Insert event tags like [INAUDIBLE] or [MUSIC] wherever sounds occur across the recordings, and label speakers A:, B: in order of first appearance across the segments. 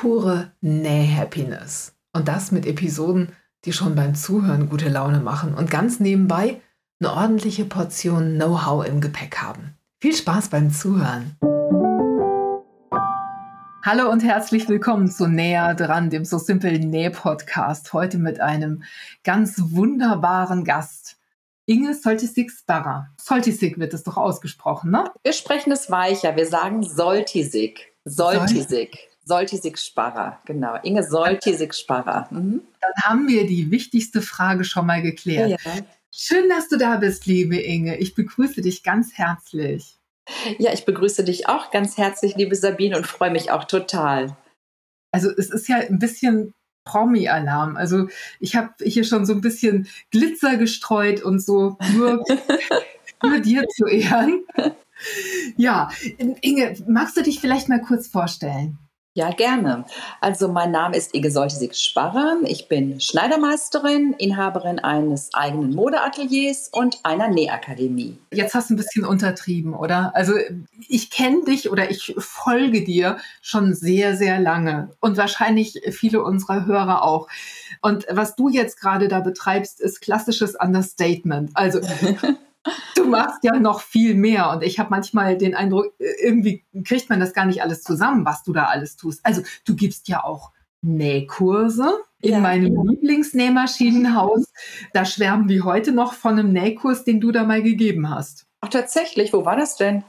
A: pure Näh-Happiness. Und das mit Episoden, die schon beim Zuhören gute Laune machen und ganz nebenbei eine ordentliche Portion Know-how im Gepäck haben. Viel Spaß beim Zuhören. Hallo und herzlich willkommen zu Näher dran, dem So Simple Näh Podcast. Heute mit einem ganz wunderbaren Gast. Inge Soltisig-Sparrer. Soltisig wird es doch ausgesprochen, ne?
B: Wir sprechen es weicher. Wir sagen Soltisig. Soltisig. Soltisig-Sparrer, genau. Inge Soltisig-Sparrer. Mhm.
A: Dann haben wir die wichtigste Frage schon mal geklärt. Ja. Schön, dass du da bist, liebe Inge. Ich begrüße dich ganz herzlich.
B: Ja, ich begrüße dich auch ganz herzlich, liebe Sabine, und freue mich auch total.
A: Also es ist ja ein bisschen Promi-Alarm. Also ich habe hier schon so ein bisschen Glitzer gestreut und so nur, [LAUGHS] nur dir zu ehren. Ja, Inge, magst du dich vielleicht mal kurz vorstellen?
B: Ja, gerne. Also mein Name ist Ige Soltisig-Sparrer. Ich bin Schneidermeisterin, Inhaberin eines eigenen Modeateliers und einer Nähakademie.
A: Jetzt hast du ein bisschen untertrieben, oder? Also ich kenne dich oder ich folge dir schon sehr, sehr lange und wahrscheinlich viele unserer Hörer auch. Und was du jetzt gerade da betreibst, ist klassisches Understatement. Also [LAUGHS] du machst ja noch viel mehr. Und ich habe manchmal den Eindruck, irgendwie kriegt man das gar nicht alles zusammen, was du da alles tust. Also du gibst ja auch Nähkurse in ja, meinem ja. Lieblingsnähmaschinenhaus. Da schwärmen wir heute noch von einem Nähkurs, den du da mal gegeben hast.
B: Ach, tatsächlich? Wo war das denn?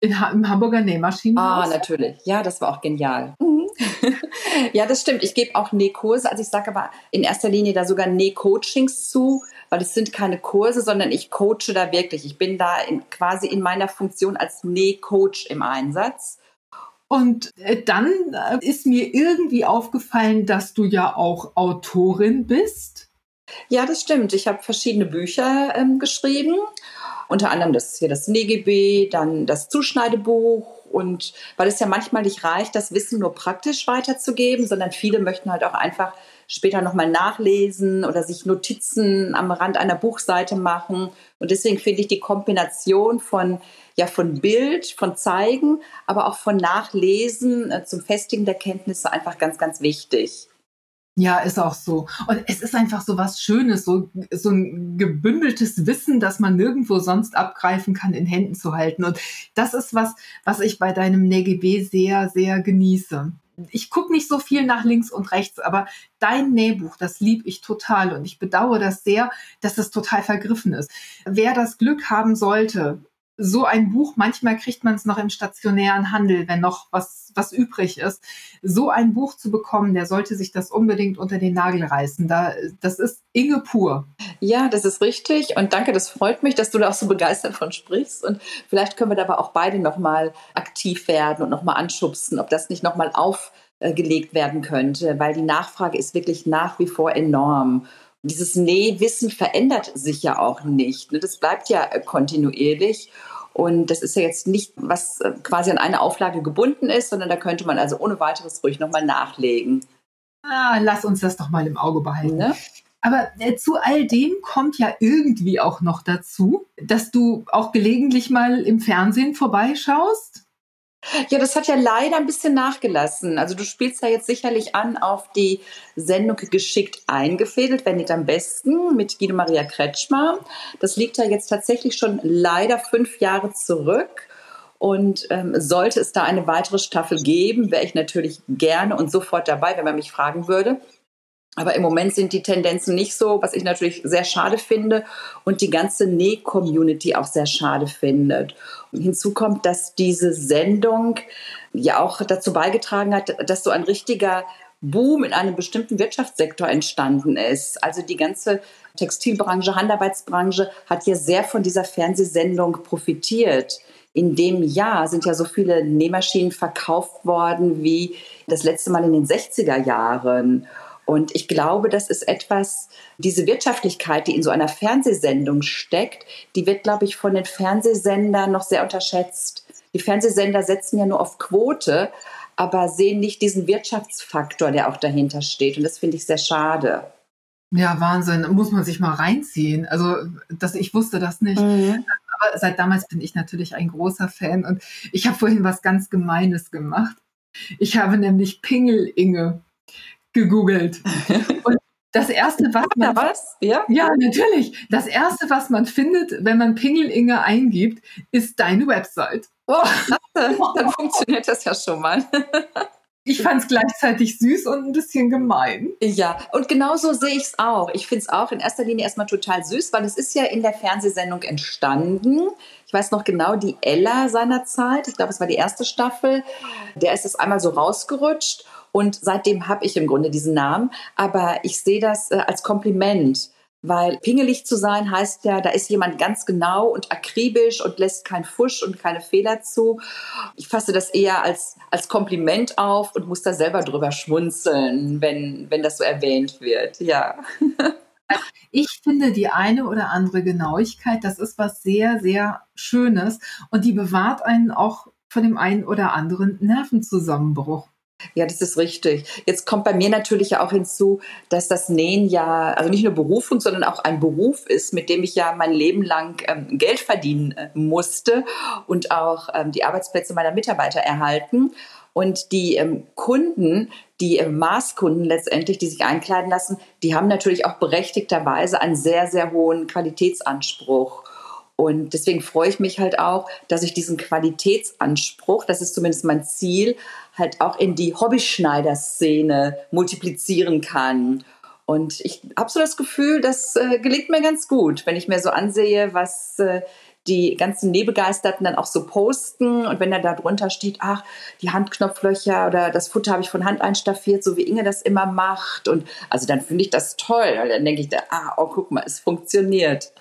A: In, Im Hamburger Nähmaschinenhaus.
B: Ah, natürlich. Ja, das war auch genial. Mhm. [LAUGHS] ja, das stimmt. Ich gebe auch Nähkurse. Also ich sage aber in erster Linie da sogar Nähcoachings zu weil es sind keine Kurse, sondern ich coache da wirklich. Ich bin da in, quasi in meiner Funktion als Nähcoach im Einsatz.
A: Und äh, dann äh, ist mir irgendwie aufgefallen, dass du ja auch Autorin bist.
B: Ja, das stimmt. Ich habe verschiedene Bücher ähm, geschrieben. Unter anderem das hier das NGB, dann das Zuschneidebuch und weil es ja manchmal nicht reicht, das Wissen nur praktisch weiterzugeben, sondern viele möchten halt auch einfach später nochmal nachlesen oder sich Notizen am Rand einer Buchseite machen. Und deswegen finde ich die Kombination von, ja, von Bild, von Zeigen, aber auch von Nachlesen äh, zum Festigen der Kenntnisse einfach ganz, ganz wichtig.
A: Ja, ist auch so. Und es ist einfach so was Schönes, so, so ein gebündeltes Wissen, das man nirgendwo sonst abgreifen kann, in Händen zu halten. Und das ist was, was ich bei deinem NGB sehr, sehr genieße ich gucke nicht so viel nach links und rechts, aber dein Nähbuch, das lieb ich total und ich bedauere das sehr, dass es total vergriffen ist. Wer das Glück haben sollte, so ein Buch, manchmal kriegt man es noch im stationären Handel, wenn noch was, was übrig ist. So ein Buch zu bekommen, der sollte sich das unbedingt unter den Nagel reißen. Da, das ist Inge pur.
B: Ja, das ist richtig. Und danke, das freut mich, dass du da auch so begeistert von sprichst. Und vielleicht können wir da aber auch beide nochmal aktiv werden und nochmal anschubsen, ob das nicht nochmal aufgelegt werden könnte, weil die Nachfrage ist wirklich nach wie vor enorm dieses Nähwissen verändert sich ja auch nicht. Ne? Das bleibt ja kontinuierlich. Und das ist ja jetzt nicht, was äh, quasi an eine Auflage gebunden ist, sondern da könnte man also ohne weiteres ruhig nochmal nachlegen.
A: Ah, lass uns das doch mal im Auge behalten. Ne? Aber äh, zu all dem kommt ja irgendwie auch noch dazu, dass du auch gelegentlich mal im Fernsehen vorbeischaust.
B: Ja, das hat ja leider ein bisschen nachgelassen. Also du spielst ja jetzt sicherlich an auf die Sendung geschickt eingefädelt, wenn nicht am besten, mit Guido Maria Kretschmer. Das liegt ja jetzt tatsächlich schon leider fünf Jahre zurück. Und ähm, sollte es da eine weitere Staffel geben, wäre ich natürlich gerne und sofort dabei, wenn man mich fragen würde. Aber im Moment sind die Tendenzen nicht so, was ich natürlich sehr schade finde und die ganze Näh-Community auch sehr schade findet. Und hinzu kommt, dass diese Sendung ja auch dazu beigetragen hat, dass so ein richtiger Boom in einem bestimmten Wirtschaftssektor entstanden ist. Also die ganze Textilbranche, Handarbeitsbranche hat ja sehr von dieser Fernsehsendung profitiert. In dem Jahr sind ja so viele Nähmaschinen verkauft worden wie das letzte Mal in den 60er Jahren. Und ich glaube, das ist etwas, diese Wirtschaftlichkeit, die in so einer Fernsehsendung steckt, die wird, glaube ich, von den Fernsehsendern noch sehr unterschätzt. Die Fernsehsender setzen ja nur auf Quote, aber sehen nicht diesen Wirtschaftsfaktor, der auch dahinter steht. Und das finde ich sehr schade.
A: Ja, Wahnsinn. Muss man sich mal reinziehen. Also, das, ich wusste das nicht. Mhm. Aber seit damals bin ich natürlich ein großer Fan und ich habe vorhin was ganz Gemeines gemacht. Ich habe nämlich Pingel-Inge gegoogelt. [LAUGHS] Und das erste, was man.
B: was? Ja?
A: ja, natürlich. Das erste, was man findet, wenn man Pingel-Inge eingibt, ist deine Website.
B: Oh, dann funktioniert das ja schon mal. [LAUGHS]
A: Ich fand es gleichzeitig süß und ein bisschen gemein.
B: Ja, und genauso sehe ich es auch. Ich finde es auch in erster Linie erstmal total süß, weil es ist ja in der Fernsehsendung entstanden. Ich weiß noch genau, die Ella seinerzeit, ich glaube, es war die erste Staffel, der ist es einmal so rausgerutscht und seitdem habe ich im Grunde diesen Namen. Aber ich sehe das äh, als Kompliment weil pingelig zu sein heißt ja, da ist jemand ganz genau und akribisch und lässt keinen Fusch und keine Fehler zu. Ich fasse das eher als, als Kompliment auf und muss da selber drüber schmunzeln, wenn, wenn das so erwähnt wird. Ja. [LAUGHS]
A: Ich finde die eine oder andere Genauigkeit, das ist was sehr, sehr Schönes und die bewahrt einen auch von dem einen oder anderen Nervenzusammenbruch.
B: Ja, das ist richtig. Jetzt kommt bei mir natürlich auch hinzu, dass das Nähen ja, also nicht nur Berufung, sondern auch ein Beruf ist, mit dem ich ja mein Leben lang ähm, Geld verdienen äh, musste und auch ähm, die Arbeitsplätze meiner Mitarbeiter erhalten. Und die ähm, Kunden, die äh, Maßkunden letztendlich, die sich einkleiden lassen, die haben natürlich auch berechtigterweise einen sehr, sehr hohen Qualitätsanspruch. Und deswegen freue ich mich halt auch, dass ich diesen Qualitätsanspruch, das ist zumindest mein Ziel, halt auch in die Hobbyschneider-Szene multiplizieren kann. Und ich habe so das Gefühl, das äh, gelingt mir ganz gut, wenn ich mir so ansehe, was äh, die ganzen Nähbegeisterten dann auch so posten. Und wenn da drunter steht, ach, die Handknopflöcher oder das Futter habe ich von Hand einstaffiert, so wie Inge das immer macht. Und also dann finde ich das toll, weil dann denke ich, da, ah, oh, guck mal, es funktioniert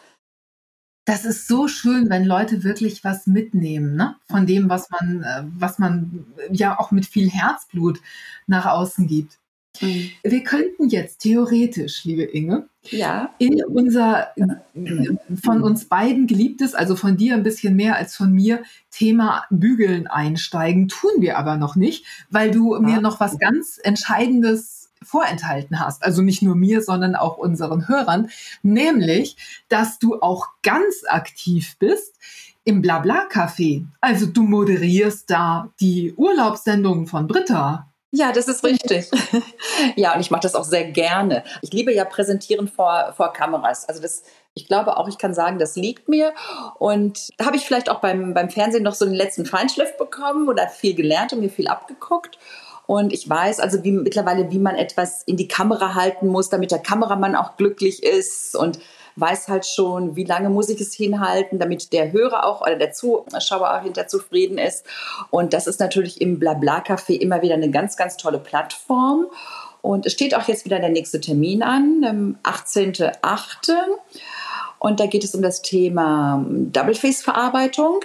A: das ist so schön, wenn Leute wirklich was mitnehmen, ne? Von dem, was man, äh, was man ja auch mit viel Herzblut nach außen gibt. Mhm. Wir könnten jetzt theoretisch, liebe Inge,
B: ja.
A: in unser von uns beiden geliebtes, also von dir ein bisschen mehr als von mir, Thema Bügeln einsteigen. Tun wir aber noch nicht, weil du ja. mir noch was ganz Entscheidendes vorenthalten hast. Also nicht nur mir, sondern auch unseren Hörern. Nämlich, dass du auch ganz aktiv bist im Blabla-Café. Also du moderierst da die Urlaubssendungen von Britta.
B: Ja, das ist richtig. [LAUGHS] ja, und ich mache das auch sehr gerne. Ich liebe ja Präsentieren vor, vor Kameras. Also das, ich glaube auch, ich kann sagen, das liegt mir. Und da habe ich vielleicht auch beim, beim Fernsehen noch so den letzten Feinschliff bekommen oder viel gelernt und mir viel abgeguckt. Und ich weiß also wie, mittlerweile, wie man etwas in die Kamera halten muss, damit der Kameramann auch glücklich ist und weiß halt schon, wie lange muss ich es hinhalten, damit der Hörer auch oder der Zuschauer auch hinter zufrieden ist. Und das ist natürlich im Blabla-Café immer wieder eine ganz, ganz tolle Plattform. Und es steht auch jetzt wieder der nächste Termin an, 18.8. Und da geht es um das Thema Double-Face-Verarbeitung.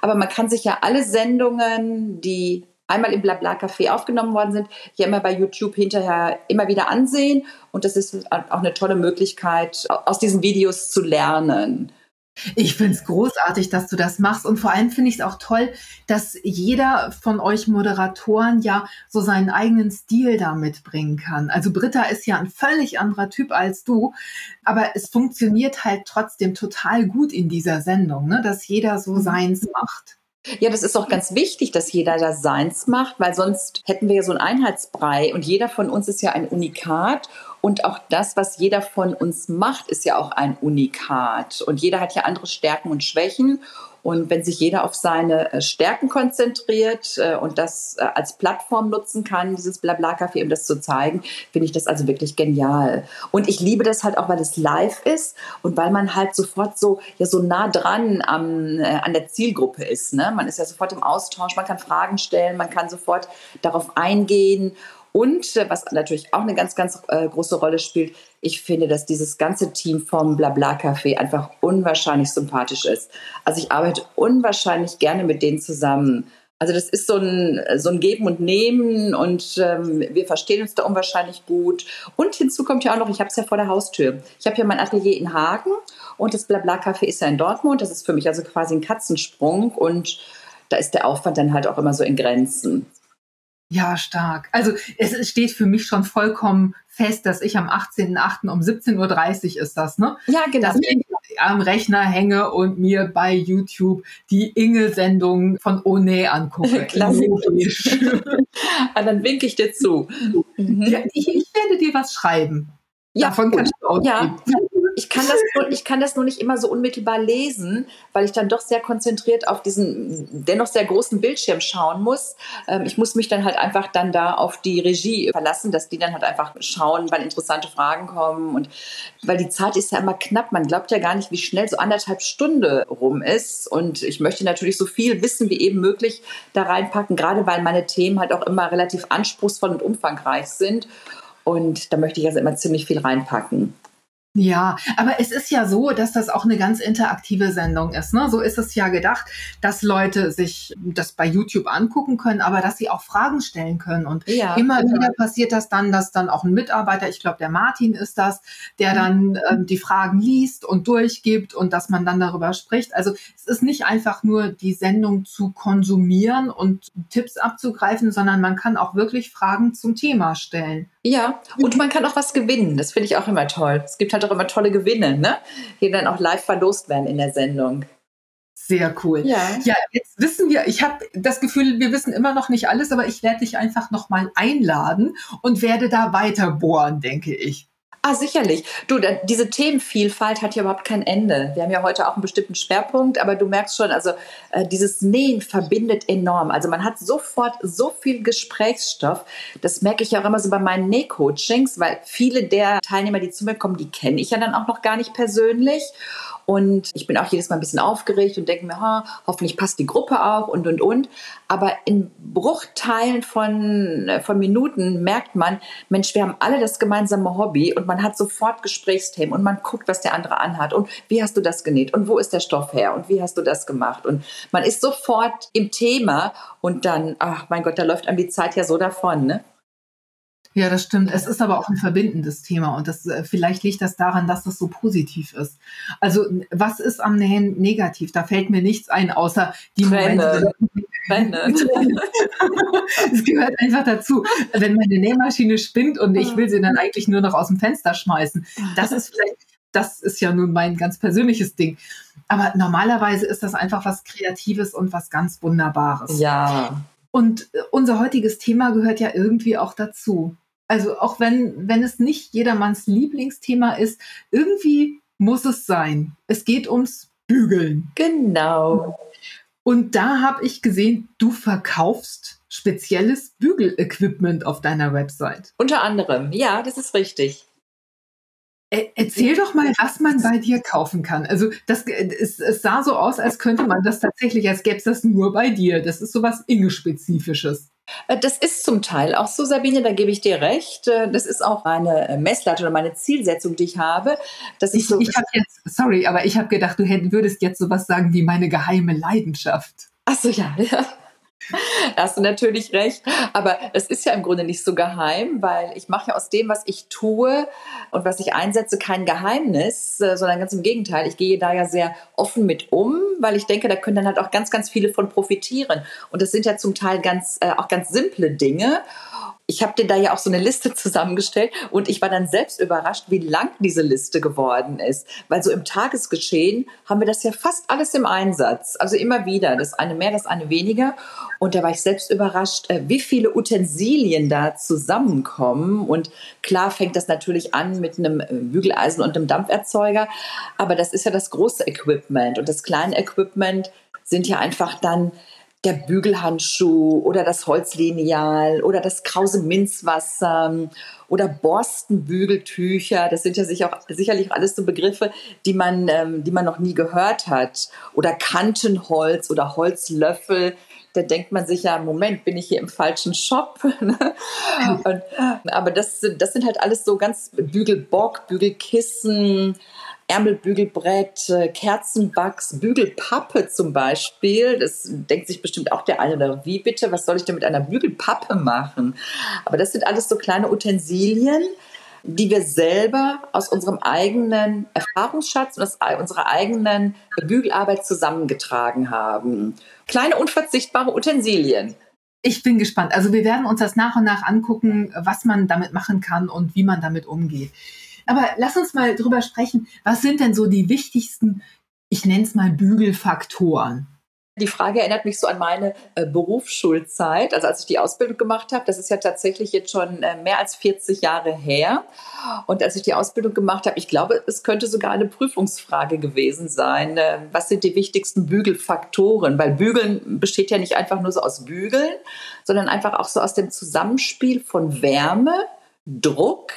B: Aber man kann sich ja alle Sendungen, die einmal im Blabla-Café aufgenommen worden sind, hier immer bei YouTube hinterher immer wieder ansehen. Und das ist auch eine tolle Möglichkeit, aus diesen Videos zu lernen.
A: Ich finde es großartig, dass du das machst. Und vor allem finde ich es auch toll, dass jeder von euch Moderatoren ja so seinen eigenen Stil da mitbringen kann. Also Britta ist ja ein völlig anderer Typ als du, aber es funktioniert halt trotzdem total gut in dieser Sendung, ne? dass jeder so mhm. seins macht.
B: Ja, das ist auch ganz wichtig, dass jeder das Seins macht, weil sonst hätten wir ja so einen Einheitsbrei und jeder von uns ist ja ein Unikat. Und auch das, was jeder von uns macht, ist ja auch ein Unikat. Und jeder hat ja andere Stärken und Schwächen und wenn sich jeder auf seine äh, Stärken konzentriert äh, und das äh, als Plattform nutzen kann, dieses Blabla-Café, um das zu zeigen, finde ich das also wirklich genial. Und ich liebe das halt auch, weil es live ist und weil man halt sofort so, ja, so nah dran am, an der Zielgruppe ist. Ne? Man ist ja sofort im Austausch, man kann Fragen stellen, man kann sofort darauf eingehen. Und was natürlich auch eine ganz, ganz äh, große Rolle spielt, ich finde, dass dieses ganze Team vom Blabla Café einfach unwahrscheinlich sympathisch ist. Also ich arbeite unwahrscheinlich gerne mit denen zusammen. Also das ist so ein, so ein Geben und Nehmen und ähm, wir verstehen uns da unwahrscheinlich gut. Und hinzu kommt ja auch noch, ich habe es ja vor der Haustür. Ich habe ja mein Atelier in Hagen und das Blabla Café ist ja in Dortmund. Das ist für mich also quasi ein Katzensprung und da ist der Aufwand dann halt auch immer so in Grenzen.
A: Ja, stark. Also es steht für mich schon vollkommen fest, dass ich am 18.08. um 17.30 Uhr ist das, ne?
B: Ja, genau.
A: Dass ich am Rechner hänge und mir bei YouTube die Inge-Sendung von One angucke. [LAUGHS]
B: Klasse. [LAUGHS] ah, dann winke ich dir zu.
A: Mhm. Ja, ich, ich, werde dir was schreiben. Ja, Davon kannst du ausgehen.
B: Ja, ich kann, das nur, ich kann das nur nicht immer so unmittelbar lesen, weil ich dann doch sehr konzentriert auf diesen dennoch sehr großen Bildschirm schauen muss. Ähm, ich muss mich dann halt einfach dann da auf die Regie verlassen, dass die dann halt einfach schauen, wann interessante Fragen kommen. Und weil die Zeit ist ja immer knapp. Man glaubt ja gar nicht, wie schnell so anderthalb Stunde rum ist. Und ich möchte natürlich so viel Wissen wie eben möglich da reinpacken, gerade weil meine Themen halt auch immer relativ anspruchsvoll und umfangreich sind. Und da möchte ich also immer ziemlich viel reinpacken.
A: Ja, aber es ist ja so, dass das auch eine ganz interaktive Sendung ist. Ne? So ist es ja gedacht, dass Leute sich das bei YouTube angucken können, aber dass sie auch Fragen stellen können. Und ja, immer genau. wieder passiert das dann, dass dann auch ein Mitarbeiter, ich glaube, der Martin ist das, der dann ähm, die Fragen liest und durchgibt und dass man dann darüber spricht. Also es ist nicht einfach nur die Sendung zu konsumieren und Tipps abzugreifen, sondern man kann auch wirklich Fragen zum Thema stellen.
B: Ja, und man kann auch was gewinnen. Das finde ich auch immer toll. Es gibt halt auch immer tolle Gewinne, ne? die dann auch live verlost werden in der Sendung.
A: Sehr cool. Ja. ja, jetzt wissen wir, ich habe das Gefühl, wir wissen immer noch nicht alles, aber ich werde dich einfach nochmal einladen und werde da weiter bohren, denke ich.
B: Ah, sicherlich. Du, da, diese Themenvielfalt hat ja überhaupt kein Ende. Wir haben ja heute auch einen bestimmten Schwerpunkt, aber du merkst schon, also äh, dieses Nähen verbindet enorm. Also man hat sofort so viel Gesprächsstoff. Das merke ich ja auch immer so bei meinen Nähcoachings, weil viele der Teilnehmer, die zu mir kommen, die kenne ich ja dann auch noch gar nicht persönlich. Und ich bin auch jedes Mal ein bisschen aufgeregt und denke mir, ha, hoffentlich passt die Gruppe auch und, und, und. Aber in Bruchteilen von, äh, von Minuten merkt man, Mensch, wir haben alle das gemeinsame Hobby und man hat sofort Gesprächsthemen und man guckt, was der andere anhat und wie hast du das genäht und wo ist der Stoff her und wie hast du das gemacht und man ist sofort im Thema und dann, ach mein Gott, da läuft einem die Zeit ja so davon, ne?
A: Ja, das stimmt. Es ist aber auch ein verbindendes Thema und das äh, vielleicht liegt das daran, dass das so positiv ist. Also was ist am Nähen negativ? Da fällt mir nichts ein, außer die Momente. [LAUGHS] es gehört einfach dazu, wenn meine Nähmaschine spinnt und ich will sie dann eigentlich nur noch aus dem Fenster schmeißen. Das ist vielleicht, das ist ja nun mein ganz persönliches Ding. Aber normalerweise ist das einfach was Kreatives und was ganz Wunderbares.
B: Ja.
A: Und äh, unser heutiges Thema gehört ja irgendwie auch dazu. Also auch wenn, wenn es nicht jedermanns Lieblingsthema ist, irgendwie muss es sein. Es geht ums Bügeln.
B: Genau.
A: Und da habe ich gesehen, du verkaufst spezielles Bügelequipment auf deiner Website.
B: Unter anderem, ja, das ist richtig.
A: Erzähl doch mal, was man bei dir kaufen kann. Also das, es, es sah so aus, als könnte man das tatsächlich, als gäbe es das nur bei dir. Das ist so was Inge-spezifisches.
B: Äh, das ist zum Teil auch so, Sabine, da gebe ich dir recht. Äh, das ist auch meine äh, Messlatte oder meine Zielsetzung, die ich habe.
A: Dass ich, ich, so ich habe jetzt, sorry, aber ich habe gedacht, du hätt, würdest jetzt sowas sagen wie meine geheime Leidenschaft.
B: Ach so, ja, ja. [LAUGHS] Da hast du natürlich recht. Aber es ist ja im Grunde nicht so geheim, weil ich mache ja aus dem, was ich tue und was ich einsetze, kein Geheimnis, äh, sondern ganz im Gegenteil. Ich gehe da ja sehr offen mit um, weil ich denke, da können dann halt auch ganz, ganz viele von profitieren. Und das sind ja zum Teil ganz, äh, auch ganz simple Dinge ich habe dir da ja auch so eine Liste zusammengestellt und ich war dann selbst überrascht, wie lang diese Liste geworden ist. Weil so im Tagesgeschehen haben wir das ja fast alles im Einsatz. Also immer wieder, das eine mehr, das eine weniger. Und da war ich selbst überrascht, äh, wie viele Utensilien da zusammenkommen. Und klar fängt das natürlich an mit einem äh, Bügeleisen und einem Dampferzeuger. Aber das ist ja das große Equipment. Und das kleine Equipment sind ja einfach dann der Bügelhandschuh oder das Holzlineal oder das krause Minzwasser oder Borstenbügeltücher. Das sind ja sicher auch, sicherlich alles so Begriffe, die man, ähm, die man noch nie gehört hat. Oder Kantenholz oder Holzlöffel da denkt man sich ja, Moment, bin ich hier im falschen Shop? [LAUGHS] Ne? Und, aber das, das sind halt alles so ganz Bügelbock, Bügelkissen, Ärmelbügelbrett, äh, Kerzenwachs, Bügelpappe zum Beispiel. Das denkt sich bestimmt auch der eine oder wie bitte, was soll ich denn mit einer Bügelpappe machen? Aber das sind alles so kleine Utensilien, die wir selber aus unserem eigenen Erfahrungsschatz und aus unserer eigenen Bügelarbeit zusammengetragen haben. Kleine unverzichtbare Utensilien.
A: Ich bin gespannt. Also wir werden uns das nach und nach angucken, was man damit machen kann und wie man damit umgeht. Aber lass uns mal drüber sprechen, was sind denn so die wichtigsten, ich nenne es mal Bügelfaktoren?
B: Die Frage erinnert mich so an meine äh, Berufsschulzeit, also als ich die Ausbildung gemacht habe. Das ist ja tatsächlich jetzt schon äh, mehr als 40 Jahre her. Und als ich die Ausbildung gemacht habe, ich glaube, es könnte sogar eine Prüfungsfrage gewesen sein. Äh, was sind die wichtigsten Bügelfaktoren? Weil Bügeln besteht ja nicht einfach nur so aus Bügeln, sondern einfach auch so aus dem Zusammenspiel von Wärme, Druck,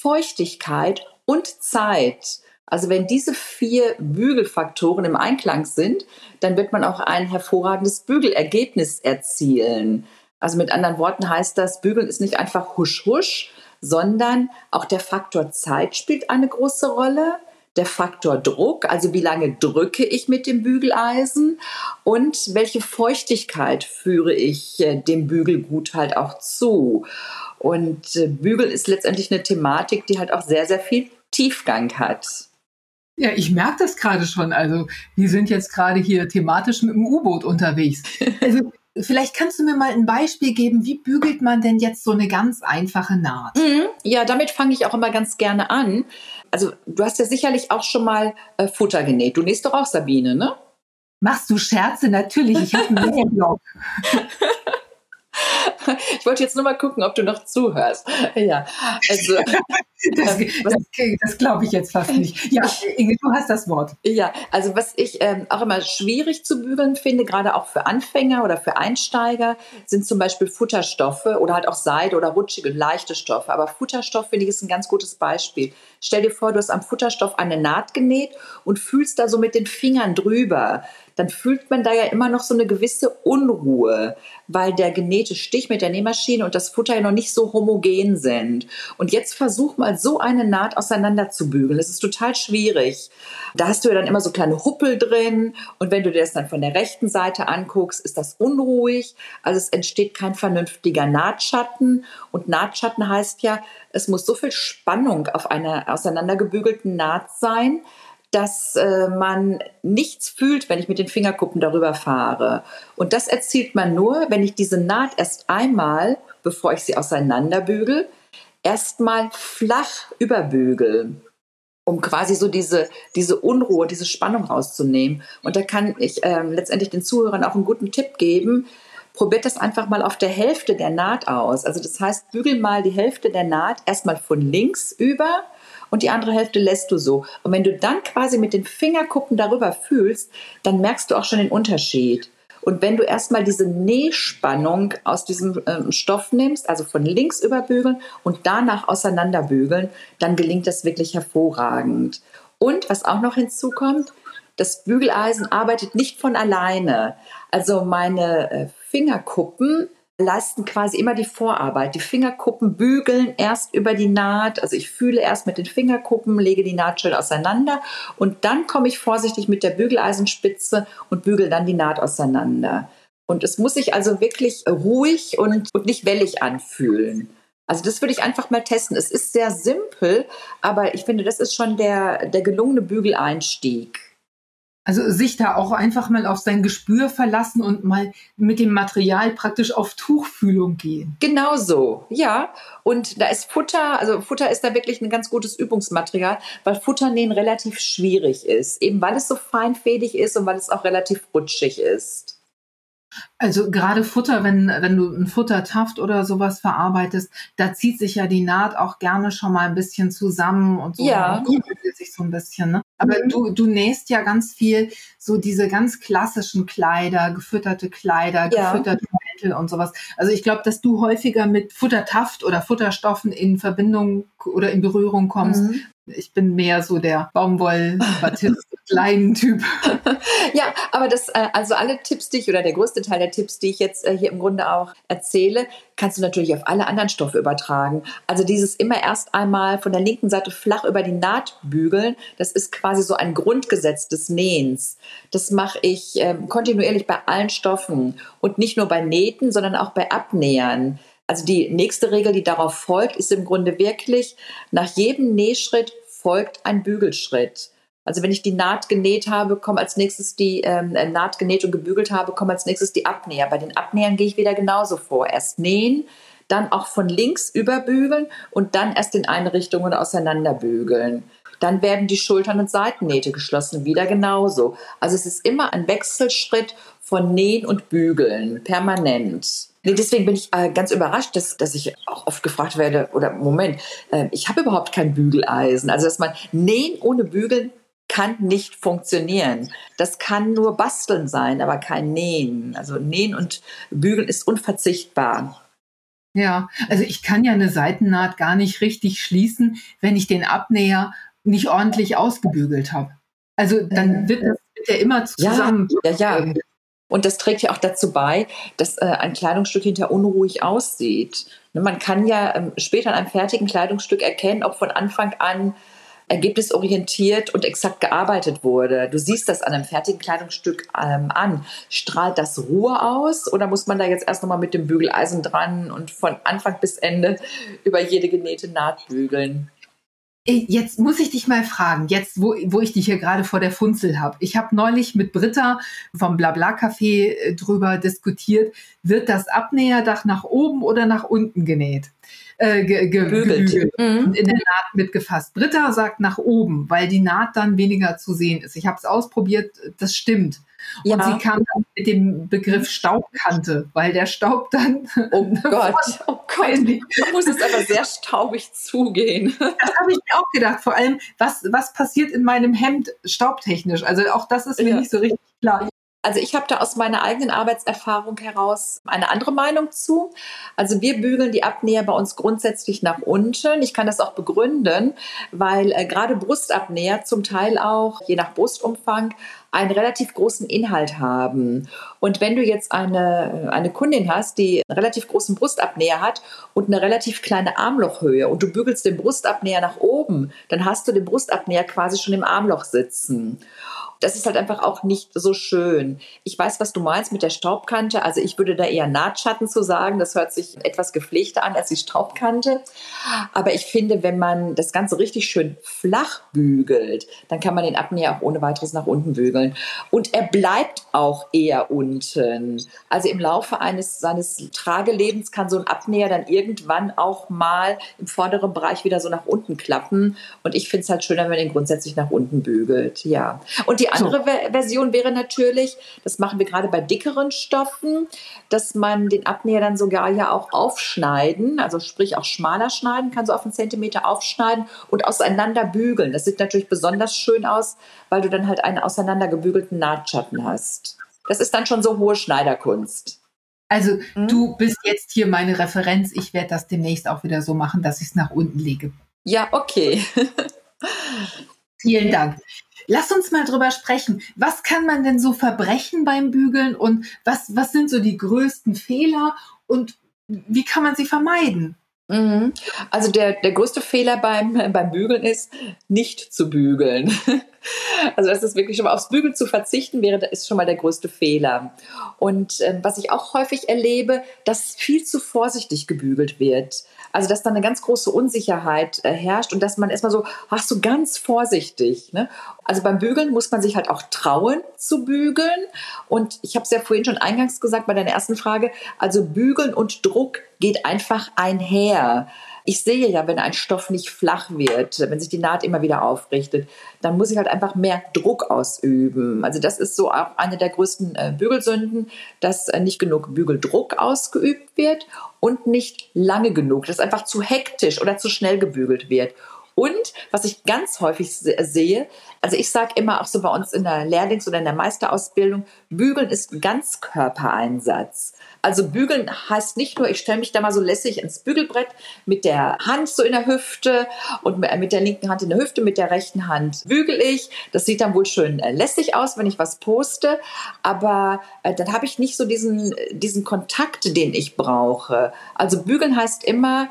B: Feuchtigkeit und Zeit. Also wenn diese vier Bügelfaktoren im Einklang sind, dann wird man auch ein hervorragendes Bügelergebnis erzielen. Also mit anderen Worten heißt das, Bügeln ist nicht einfach husch husch, sondern auch der Faktor Zeit spielt eine große Rolle, der Faktor Druck, also wie lange drücke ich mit dem Bügeleisen und welche Feuchtigkeit führe ich äh, dem Bügelgut halt auch zu. Und äh, Bügeln ist letztendlich eine Thematik, die halt auch sehr, sehr viel Tiefgang hat.
A: Ja, ich merke das gerade schon. Also, wir sind jetzt gerade hier thematisch mit dem U-Boot unterwegs. [LAUGHS] Also, vielleicht kannst du mir mal ein Beispiel geben, wie bügelt man denn jetzt so eine ganz einfache Naht?
B: Mhm. Ja, damit fange ich auch immer ganz gerne an. Also, du hast ja sicherlich auch schon mal äh, Futter genäht. Du nähst doch auch Sabine, ne?
A: Machst du Scherze? Natürlich, ich habe einen [LAUGHS] Nähblog. [LAUGHS]
B: Ich wollte jetzt nur mal gucken, ob du noch zuhörst. Ja,
A: also. [LAUGHS] das, das, das glaube ich jetzt fast nicht. Ja, Inge, du hast das Wort.
B: Ja, also was ich ähm, auch immer schwierig zu bügeln finde, gerade auch für Anfänger oder für Einsteiger, sind zum Beispiel Futterstoffe oder halt auch Seide oder rutschige, leichte Stoffe. Aber Futterstoff finde ich ist ein ganz gutes Beispiel. Stell dir vor, du hast am Futterstoff eine Naht genäht und fühlst da so mit den Fingern drüber dann fühlt man da ja immer noch so eine gewisse Unruhe, weil der genähte Stich mit der Nähmaschine und das Futter ja noch nicht so homogen sind. Und jetzt versuch mal so eine Naht auseinander zu bügeln. Das ist total schwierig. Da hast du ja dann immer so kleine Huppel drin und wenn du dir das dann von der rechten Seite anguckst, ist das unruhig. Also es entsteht kein vernünftiger Nahtschatten und Nahtschatten heißt ja, es muss so viel Spannung auf einer auseinandergebügelten Naht sein, dass äh, man nichts fühlt, wenn ich mit den Fingerkuppen darüber fahre. Und das erzielt man nur, wenn ich diese Naht erst einmal, bevor ich sie auseinanderbügel, erstmal flach überbügel, um quasi so diese, diese Unruhe, diese Spannung rauszunehmen. Und da kann ich äh, letztendlich den Zuhörern auch einen guten Tipp geben. Probiert das einfach mal auf der Hälfte der Naht aus. Also das heißt, bügel mal die Hälfte der Naht erstmal von links über und die andere Hälfte lässt du so. Und wenn du dann quasi mit den Fingerkuppen darüber fühlst, dann merkst du auch schon den Unterschied. Und wenn du erstmal diese Nähspannung aus diesem äh, Stoff nimmst, also von links überbügeln und danach auseinanderbügeln, dann gelingt das wirklich hervorragend. Und was auch noch hinzukommt, das Bügeleisen arbeitet nicht von alleine. Also meine äh, Fingerkuppen leisten quasi immer die Vorarbeit. Die Fingerkuppen bügeln erst über die Naht. Also ich fühle erst mit den Fingerkuppen, lege die Naht schön auseinander und dann komme ich vorsichtig mit der Bügeleisenspitze und bügel dann die Naht auseinander. Und es muss sich also wirklich ruhig und, und nicht wellig anfühlen. Also das würde ich einfach mal testen. Es ist sehr simpel, aber ich finde, das ist schon der, der gelungene Bügeleinstieg.
A: Also sich da auch einfach mal auf sein Gespür verlassen und mal mit dem Material praktisch auf Tuchfühlung gehen.
B: Genau so, ja. Und da ist Futter, also Futter ist da wirklich ein ganz gutes Übungsmaterial, weil Futternähen relativ schwierig ist. Eben weil es so feinfädig ist und weil es auch relativ rutschig ist.
A: Also gerade Futter, wenn, wenn du ein Futtertaft oder sowas verarbeitest, da zieht sich ja die Naht auch gerne schon mal ein bisschen zusammen und so.
B: Ja.
A: sich so ein bisschen, ne? Aber mhm. du, du nähst ja ganz viel so diese ganz klassischen Kleider, gefütterte Kleider, ja. gefütterte Futtermittel und sowas. Also ich glaube, dass du häufiger mit Futtertaft oder Futterstoffen in Verbindung oder in Berührung kommst. Mhm. Ich bin mehr so der Baumwoll-Batist Leinentyp. [LAUGHS]
B: ja, aber das, äh, also alle Tipps, die ich oder der größte Teil der Tipps, die ich jetzt äh, hier im Grunde auch erzähle, kannst du natürlich auf alle anderen Stoffe übertragen. Also dieses immer erst einmal von der linken Seite flach über die Naht bügeln, das ist quasi so ein Grundgesetz des Nähens. Das mache ich äh, kontinuierlich bei allen Stoffen und nicht nur bei Nähten, sondern auch bei Abnähern. Also die nächste Regel, die darauf folgt, ist im Grunde wirklich, nach jedem Nähschritt folgt ein Bügelschritt. Also wenn ich die Naht genäht habe, kommen als nächstes die ähm, äh, Naht genäht und gebügelt habe, kommen als nächstes die Abnäher. Bei den Abnähern gehe ich wieder genauso vor. Erst nähen, dann auch von links überbügeln und dann erst in eine Richtung und auseinanderbügeln. Dann werden die Schultern- und Seitennähte geschlossen, wieder genauso. Also es ist immer ein Wechselschritt von Nähen und Bügeln, permanent. Nee, deswegen bin ich äh, ganz überrascht, dass, dass ich auch oft gefragt werde, oder Moment, äh, ich habe überhaupt kein Bügeleisen. Also dass man Nähen ohne Bügeln kann nicht funktionieren. Das kann nur Basteln sein, aber kein Nähen. Also Nähen und Bügeln ist unverzichtbar.
A: Ja, also ich kann ja eine Seitennaht gar nicht richtig schließen, wenn ich den Abnäher nicht ordentlich ausgebügelt habe. Also dann wird das wird ja immer zusammen.
B: Ja, ja, ja. Und das trägt ja auch dazu bei, dass äh, ein Kleidungsstück hinter unruhig aussieht. Ne, man kann ja ähm, später an einem fertigen Kleidungsstück erkennen, ob von Anfang an ergebnisorientiert und exakt gearbeitet wurde. Du siehst das an einem fertigen Kleidungsstück ähm, an. Strahlt das Ruhe aus oder muss man da jetzt erst nochmal mit dem Bügeleisen dran und von Anfang bis Ende [LAUGHS] über jede genähte Naht bügeln?
A: Jetzt muss ich dich mal fragen, jetzt wo, wo ich dich hier gerade vor der Funzel habe. Ich habe neulich mit Britta vom Blabla-Café äh, drüber diskutiert, wird das Abnäherdach nach oben oder nach unten genäht? Äh, ge, ge, gebügelt mhm. und in der Naht mitgefasst. Britta sagt nach oben, weil die Naht dann weniger zu sehen ist. Ich habe es ausprobiert, das stimmt. Und ja. sie kam dann mit dem Begriff Staubkante, weil der Staub dann.
B: Oh [LAUGHS] Gott, oh Gott. Du muss es aber sehr staubig zugehen. [LAUGHS]
A: Das habe ich mir auch gedacht. Vor allem, was, was passiert in meinem Hemd staubtechnisch? Also auch das ist mir ja. nicht so richtig klar.
B: Also ich habe da aus meiner eigenen Arbeitserfahrung heraus eine andere Meinung zu. Also wir bügeln die Abnäher bei uns grundsätzlich nach unten. Ich kann das auch begründen, weil äh, gerade Brustabnäher zum Teil auch, je nach Brustumfang, einen relativ großen Inhalt haben. Und wenn du jetzt eine, eine Kundin hast, die einen relativ großen Brustabnäher hat und eine relativ kleine Armlochhöhe und du bügelst den Brustabnäher nach oben, dann hast du den Brustabnäher quasi schon im Armloch sitzen. Das ist halt einfach auch nicht so schön. Ich weiß, was du meinst mit der Staubkante. Also ich würde da eher Nahtschatten zu sagen. Das hört sich etwas gepflegter an als die Staubkante. Aber ich finde, wenn man das Ganze richtig schön flach bügelt, dann kann man den Abnäher auch ohne weiteres nach unten bügeln. Und er bleibt auch eher unten. Also im Laufe eines seines Tragelebens kann so ein Abnäher dann irgendwann auch mal im vorderen Bereich wieder so nach unten klappen. Und ich finde es halt schöner, wenn man den grundsätzlich nach unten bügelt. Ja. Und die die andere so. Version wäre natürlich, das machen wir gerade bei dickeren Stoffen, dass man den Abnäher dann sogar ja auch aufschneiden, also sprich auch schmaler schneiden, kann so auf einen Zentimeter aufschneiden und auseinander bügeln. Das sieht natürlich besonders schön aus, weil du dann halt einen auseinandergebügelten Nahtschatten hast. Das ist dann schon so hohe Schneiderkunst.
A: Also hm? du bist jetzt hier meine Referenz. Ich werde das demnächst auch wieder so machen, dass ich es nach unten lege.
B: Ja, okay. [LAUGHS]
A: Vielen Dank. Lass uns mal drüber sprechen. Was kann man denn so verbrechen beim Bügeln und was, was sind so die größten Fehler und wie kann man sie vermeiden?
B: Mhm. Also der, der größte Fehler beim, beim Bügeln ist, nicht zu bügeln. [LAUGHS] Also das ist wirklich schon mal aufs Bügeln zu verzichten, wäre ist schon mal der größte Fehler. Und ähm, was ich auch häufig erlebe, dass viel zu vorsichtig gebügelt wird. Also dass da eine ganz große Unsicherheit äh, herrscht und dass man erstmal so, ach so ganz vorsichtig. Ne? Also beim Bügeln muss man sich halt auch trauen zu bügeln. Und ich habe es ja vorhin schon eingangs gesagt bei deiner ersten Frage, also Bügeln und Druck geht einfach einher ich sehe ja, wenn ein Stoff nicht flach wird, wenn sich die Naht immer wieder aufrichtet, dann muss ich halt einfach mehr Druck ausüben. Also das ist so auch eine der größten äh, Bügelsünden, dass äh, nicht genug Bügeldruck ausgeübt wird und nicht lange genug, dass einfach zu hektisch oder zu schnell gebügelt wird. Und was ich ganz häufig sehe, also ich sage immer auch so bei uns in der Lehrlings- oder in der Meisterausbildung, Bügeln ist ein Ganzkörpereinsatz. Also bügeln heißt nicht nur, ich stelle mich da mal so lässig ins Bügelbrett mit der Hand so in der Hüfte und mit der linken Hand in der Hüfte, mit der rechten Hand bügel ich. Das sieht dann wohl schön äh, lässig aus, wenn ich was poste, aber äh, dann habe ich nicht so diesen, diesen Kontakt, den ich brauche. Also bügeln heißt immer,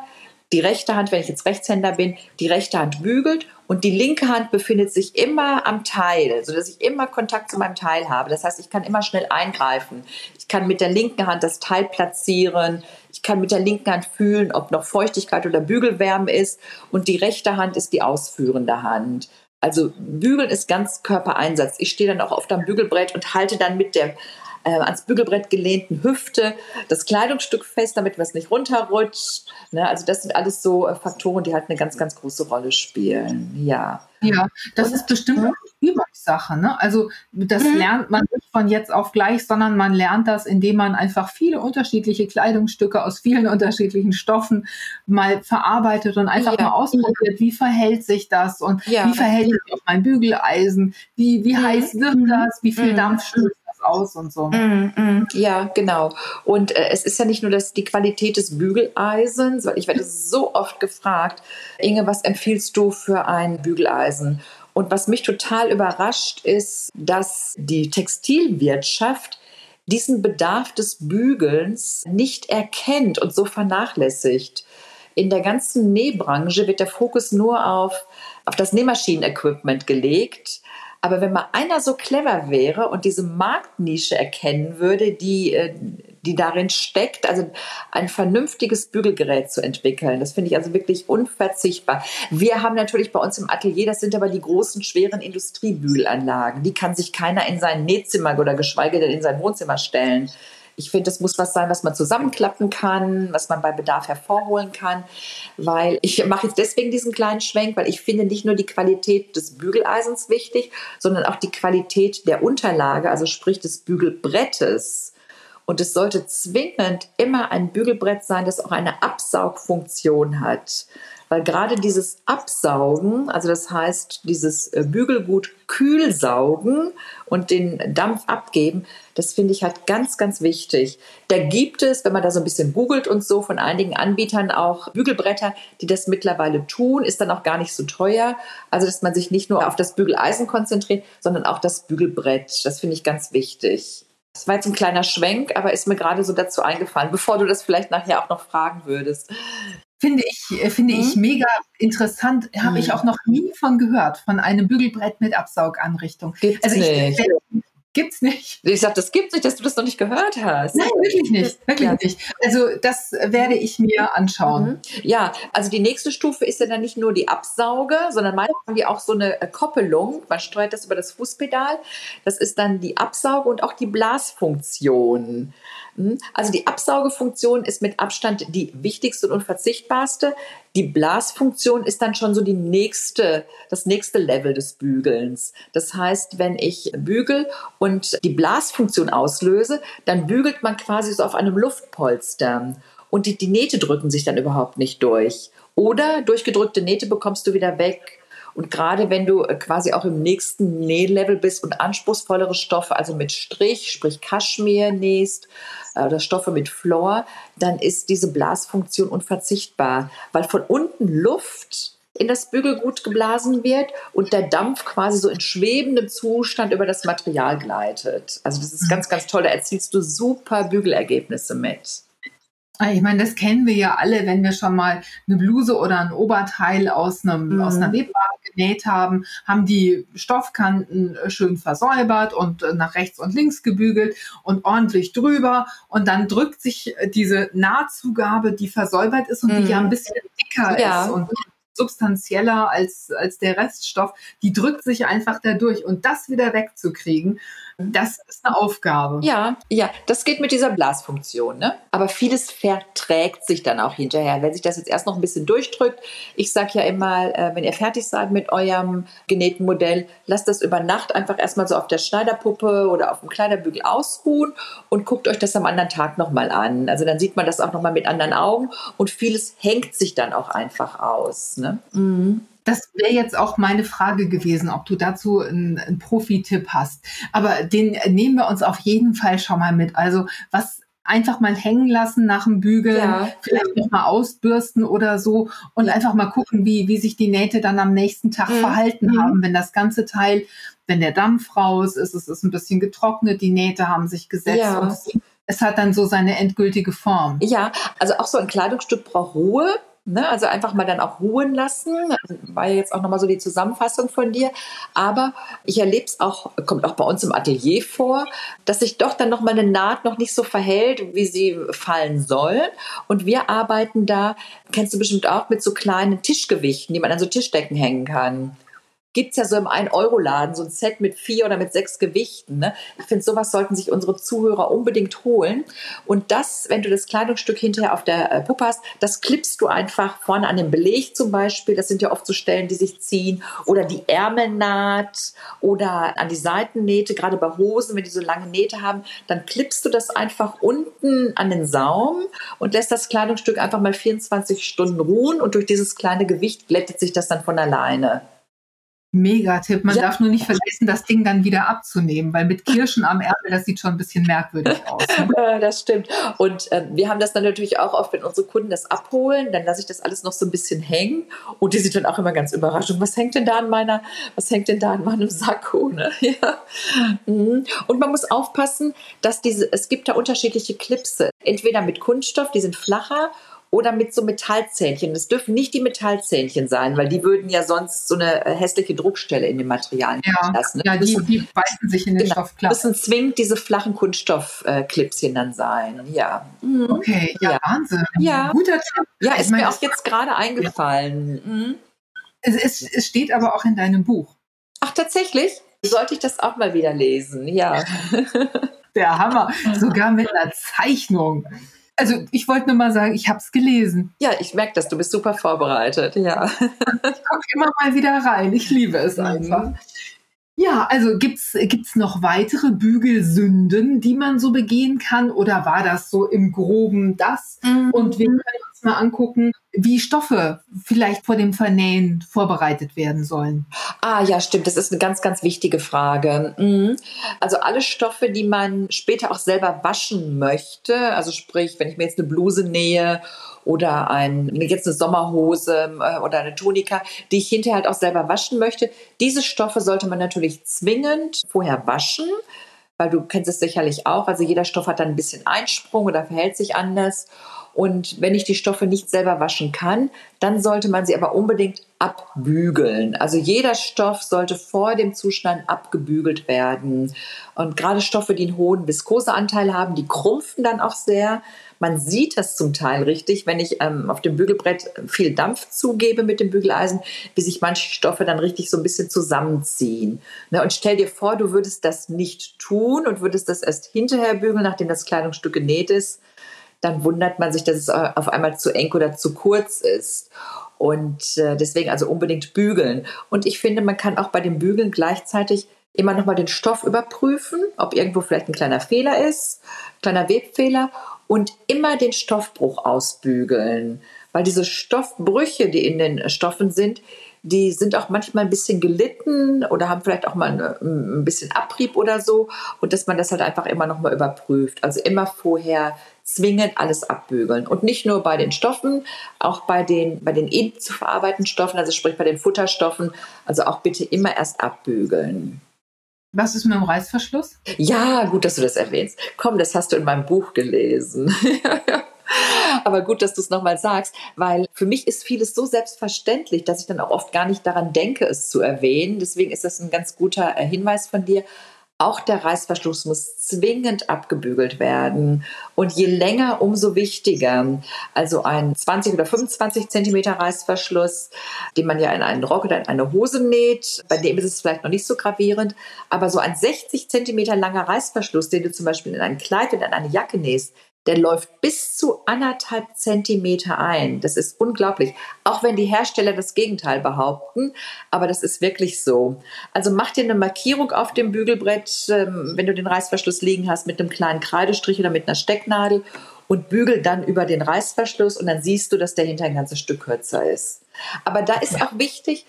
B: die rechte Hand, wenn ich jetzt Rechtshänder bin, die rechte Hand bügelt und die linke Hand befindet sich immer am Teil, sodass ich immer Kontakt zu meinem Teil habe. Das heißt, ich kann immer schnell eingreifen. Ich kann mit der linken Hand das Teil platzieren. Ich kann mit der linken Hand fühlen, ob noch Feuchtigkeit oder Bügelwärme ist. Und die rechte Hand ist die ausführende Hand. Also Bügeln ist ganz Körpereinsatz. Ich stehe dann auch oft am Bügelbrett und halte dann mit der äh, ans Bügelbrett gelehnten Hüfte das Kleidungsstück fest, damit was nicht runterrutscht. Ne? Also das sind alles so äh, Faktoren, die halt eine ganz, ganz große Rolle spielen. Ja.
A: Ja, das ist bestimmt eine Übungssache. Ne? Also das mhm. lernt man nicht von jetzt auf gleich, sondern man lernt das, indem man einfach viele unterschiedliche Kleidungsstücke aus vielen [LAUGHS] unterschiedlichen Stoffen mal verarbeitet und einfach ja. mal ausprobiert, wie verhält sich das und ja. wie verhält sich auf mein Bügeleisen, wie, wie mhm. heiß wird mhm. das, wie viel mhm. Dampf stößt aus und so. Mm,
B: mm, ja, genau. Und äh, es ist ja nicht nur das, die Qualität des Bügeleisens, weil ich werde [LAUGHS] so oft gefragt, Inge, was empfiehlst du für ein Bügeleisen? Und was mich total überrascht ist, dass die Textilwirtschaft diesen Bedarf des Bügelns nicht erkennt und so vernachlässigt. In der ganzen Nähbranche wird der Fokus nur auf, auf das Nähmaschinenequipment gelegt. Aber wenn mal einer so clever wäre und diese Marktnische erkennen würde, die, äh, die darin steckt, also ein vernünftiges Bügelgerät zu entwickeln, das finde ich also wirklich unverzichtbar. Wir haben natürlich bei uns im Atelier, das sind aber die großen, schweren Industriebügelanlagen. Die kann sich keiner in sein Nähzimmer oder geschweige denn in sein Wohnzimmer stellen. Ich finde, das muss was sein, was man zusammenklappen kann, was man bei Bedarf hervorholen kann, weil ich mache jetzt deswegen diesen kleinen Schwenk, weil ich finde nicht nur die Qualität des Bügeleisens wichtig, sondern auch die Qualität der Unterlage, also sprich des Bügelbrettes. Und es sollte zwingend immer ein Bügelbrett sein, das auch eine Absaugfunktion hat. Weil gerade dieses Absaugen, also das heißt dieses äh, Bügelgut kühl saugen und den Dampf abgeben, das finde ich halt ganz, ganz wichtig. Da gibt es, wenn man da so ein bisschen googelt und so, von einigen Anbietern auch Bügelbretter, die das mittlerweile tun, ist dann auch gar nicht so teuer. Also, dass man sich nicht nur auf das Bügeleisen konzentriert, sondern auch das Bügelbrett. Das finde ich ganz wichtig. Das war jetzt ein kleiner Schwenk, aber ist mir gerade so dazu eingefallen, bevor du das vielleicht nachher auch noch fragen würdest.
A: Finde ich, äh, finde mhm. ich mega interessant. Habe mhm. ich auch noch nie von gehört, von einem Bügelbrett mit Absauganrichtung.
B: Gibt's also ich, nicht.
A: Gibt's nicht.
B: Ich sage, das gibt's nicht, dass du das noch nicht gehört hast.
A: Nein, wirklich nicht. Wirklich ja. nicht. Also das werde ich mir anschauen. Mhm.
B: Ja, also die nächste Stufe ist ja dann nicht nur die Absauge, sondern meistens haben die auch so eine äh, Koppelung. Man steuert das über das Fußpedal. Das ist dann die Absauge und auch die Blasfunktion. Hm? Also die Absaugefunktion ist mit Abstand die wichtigste und unverzichtbarste. Die Blasfunktion ist dann schon so die nächste, das nächste Level des Bügelns. Das heißt, wenn ich bügel und die Blasfunktion auslöse, dann bügelt man quasi so auf einem Luftpolster. Und die, die Nähte drücken sich dann überhaupt nicht durch. Oder durchgedrückte Nähte bekommst du wieder weg. Und gerade wenn du äh, quasi auch im nächsten Nählevel bist und anspruchsvollere Stoffe, also mit Strich, sprich Kaschmir nähst, äh, oder Stoffe mit Flor, dann ist diese Blasfunktion unverzichtbar, weil von unten Luft in das Bügelgut geblasen wird und der Dampf quasi so in schwebendem Zustand über das Material gleitet. Also das ist mhm. ganz, ganz toll. Da erzielst du super Bügelergebnisse mit.
A: Ah, ich meine, das kennen wir ja alle, wenn wir schon mal eine Bluse oder ein Oberteil aus, einem, mhm. aus einer Webware genäht haben, haben die Stoffkanten äh, schön versäubert und äh, nach rechts und links gebügelt und ordentlich drüber. Und dann drückt sich äh, diese Nahtzugabe, die versäubert ist und mhm. die ja ein bisschen dicker ja. ist und substanzieller als, als der Reststoff, die drückt sich einfach dadurch. Und das wieder wegzukriegen, das ist eine Aufgabe.
B: Ja, ja, das geht mit dieser Blasfunktion. Ne? Aber vieles verträgt sich dann auch hinterher. Wenn sich das jetzt erst noch ein bisschen durchdrückt, ich sage ja immer, äh, wenn ihr fertig seid mit eurem genähten Modell, lasst das über Nacht einfach erstmal so auf der Schneiderpuppe oder auf dem Kleiderbügel ausruhen und guckt euch das am anderen Tag nochmal an. Also dann sieht man das auch nochmal mit anderen Augen und vieles hängt sich dann auch einfach aus. Ne? Mhm.
A: Das wäre jetzt auch meine Frage gewesen, ob du dazu einen, einen Profi-Tipp hast. Aber den nehmen wir uns auf jeden Fall schon mal mit. Also was einfach mal hängen lassen nach dem Bügeln, ja. vielleicht noch mal ausbürsten oder so und einfach mal gucken, wie, wie sich die Nähte dann am nächsten Tag mhm. verhalten mhm. haben, wenn das ganze Teil, wenn der Dampf raus ist, es ist ein bisschen getrocknet, die Nähte haben sich gesetzt ja. es hat dann so seine endgültige Form.
B: Ja, also auch so ein Kleidungsstück braucht Ruhe. Ne, also einfach mal dann auch ruhen lassen. War ja jetzt auch nochmal so die Zusammenfassung von dir. Aber ich erlebe es auch, kommt auch bei uns im Atelier vor, dass sich doch dann nochmal eine Naht noch nicht so verhält, wie sie fallen soll. Und wir arbeiten da, kennst du bestimmt auch, mit so kleinen Tischgewichten, die man an so Tischdecken hängen kann gibt es ja so im 1-Euro-Laden so ein Set mit vier oder mit sechs Gewichten. Ne? Ich finde, sowas sollten sich unsere Zuhörer unbedingt holen. Und das, wenn du das Kleidungsstück hinterher auf der äh, Puppe hast, das klippst du einfach vorne an den Beleg zum Beispiel. Das sind ja oft so Stellen, die sich ziehen. Oder die Ärmelnaht oder an die Seitennähte, gerade bei Hosen, wenn die so lange Nähte haben, dann klippst du das einfach unten an den Saum und lässt das Kleidungsstück einfach mal 24 Stunden ruhen. Und durch dieses kleine Gewicht glättet sich das dann von alleine.
A: Mega-Tipp. Man ja. darf nur nicht vergessen, das Ding dann wieder abzunehmen, weil mit Kirschen am Ärmel, das sieht schon ein bisschen merkwürdig aus.
B: Ne? [LAUGHS] das stimmt. Und äh, wir haben das dann natürlich auch oft, wenn unsere Kunden das abholen, dann lasse ich das alles noch so ein bisschen hängen und die sind dann auch immer ganz überrascht. Und was hängt denn da an meiner, was hängt denn da an meinem Sakko? Ne? [LAUGHS] Ja. Mhm. Und man muss aufpassen, dass diese, es gibt da unterschiedliche Klipse. Entweder mit Kunststoff, die sind flacher oder mit so Metallzähnchen. Es dürfen nicht die Metallzähnchen sein, weil die würden ja sonst so eine äh, hässliche Druckstelle in den Materialien
A: ja, lassen. Ne? Ja, die, die beißen sich in den genau, Stoff klar.
B: Müssen zwingend diese flachen Kunststoffklipschen dann sein. Ja.
A: Mhm. Okay, ja, ja, Wahnsinn.
B: Ja. Guter Tipp. Ja, ist meine, mir auch jetzt gerade eingefallen. Mhm.
A: Es, es, es steht aber auch in deinem Buch.
B: Ach, tatsächlich? Sollte ich das auch mal wieder lesen? Ja. [LAUGHS]
A: Der Hammer. Sogar mit einer Zeichnung. Also ich wollte nur mal sagen, ich habe es gelesen.
B: Ja, ich merke das, du bist super vorbereitet, ja.
A: ich gucke immer mal wieder rein, ich liebe es mhm. einfach. Ja, also gibt's gibt's noch weitere Bügelsünden, die man so begehen kann oder war das so im groben das? Mhm. Und wir können uns mal angucken, wie Stoffe vielleicht vor dem Vernähen vorbereitet werden sollen.
B: Ah ja, stimmt, das ist eine ganz ganz wichtige Frage. Mhm. Also alle Stoffe, die man später auch selber waschen möchte, also sprich, wenn ich mir jetzt eine Bluse nähe oder ein, jetzt eine Sommerhose äh, oder eine Tunika, die ich hinterher halt auch selber waschen möchte. Diese Stoffe sollte man natürlich zwingend vorher waschen, weil du kennst es sicherlich auch. Also jeder Stoff hat dann ein bisschen Einsprung oder verhält sich anders. Und wenn ich die Stoffe nicht selber waschen kann, dann sollte man sie aber unbedingt abbügeln. Also jeder Stoff sollte vor dem Zuschneiden abgebügelt werden. Und gerade Stoffe, die einen hohen Viskoseanteil haben, die krumpfen dann auch sehr. Man sieht das zum Teil richtig, wenn ich ähm, auf dem Bügelbrett viel Dampf zugebe mit dem Bügeleisen, wie sich manche Stoffe dann richtig so ein bisschen zusammenziehen. Ne, und stell dir vor, du würdest das nicht tun und würdest das erst hinterher bügeln, nachdem das Kleidungsstück genäht ist dann wundert man sich, dass es äh, auf einmal zu eng oder zu kurz ist. Und äh, deswegen also unbedingt bügeln. Und ich finde, man kann auch bei dem Bügeln gleichzeitig immer noch mal den Stoff überprüfen, ob irgendwo vielleicht ein kleiner Fehler ist, kleiner Webfehler und immer den Stoffbruch ausbügeln, weil diese Stoffbrüche, die in den Stoffen sind, die sind auch manchmal ein bisschen gelitten oder haben vielleicht auch mal ein, bisschen Abrieb oder so und dass man das halt einfach immer noch mal überprüft. Also immer vorher zwingend alles abbügeln. Und nicht nur bei den Stoffen, auch bei den, bei den eben zu verarbeitenden Stoffen, also sprich bei den Futterstoffen, also auch bitte immer erst abbügeln.
A: Was ist mit dem Reißverschluss?
B: Ja, gut, dass du das erwähnst. Komm, das hast du in meinem Buch gelesen. [LAUGHS] Aber gut, dass du es nochmal sagst, weil für mich ist vieles so selbstverständlich, dass ich dann auch oft gar nicht daran denke, es zu erwähnen. Deswegen ist das ein ganz guter äh, Hinweis von dir. Auch der Reißverschluss muss zwingend abgebügelt werden. Und je länger, umso wichtiger. Also ein 20 oder 25 Zentimeter Reißverschluss, den man ja in einen Rock oder in eine Hose näht. Bei dem ist es vielleicht noch nicht so gravierend. Aber so ein 60 Zentimeter langer Reißverschluss, den du zum Beispiel in ein Kleid oder in eine Jacke nähst, der läuft bis zu anderthalb Zentimeter ein. Das ist unglaublich. Auch wenn die Hersteller das Gegenteil behaupten, aber das ist wirklich so. Also mach dir eine Markierung auf dem Bügelbrett, ähm, wenn du den Reißverschluss liegen hast, mit einem kleinen Kreidestrich oder mit einer Stecknadel und bügel dann über den Reißverschluss und dann siehst du, dass der hinter ein ganzes Stück kürzer ist. Aber da ist auch wichtig,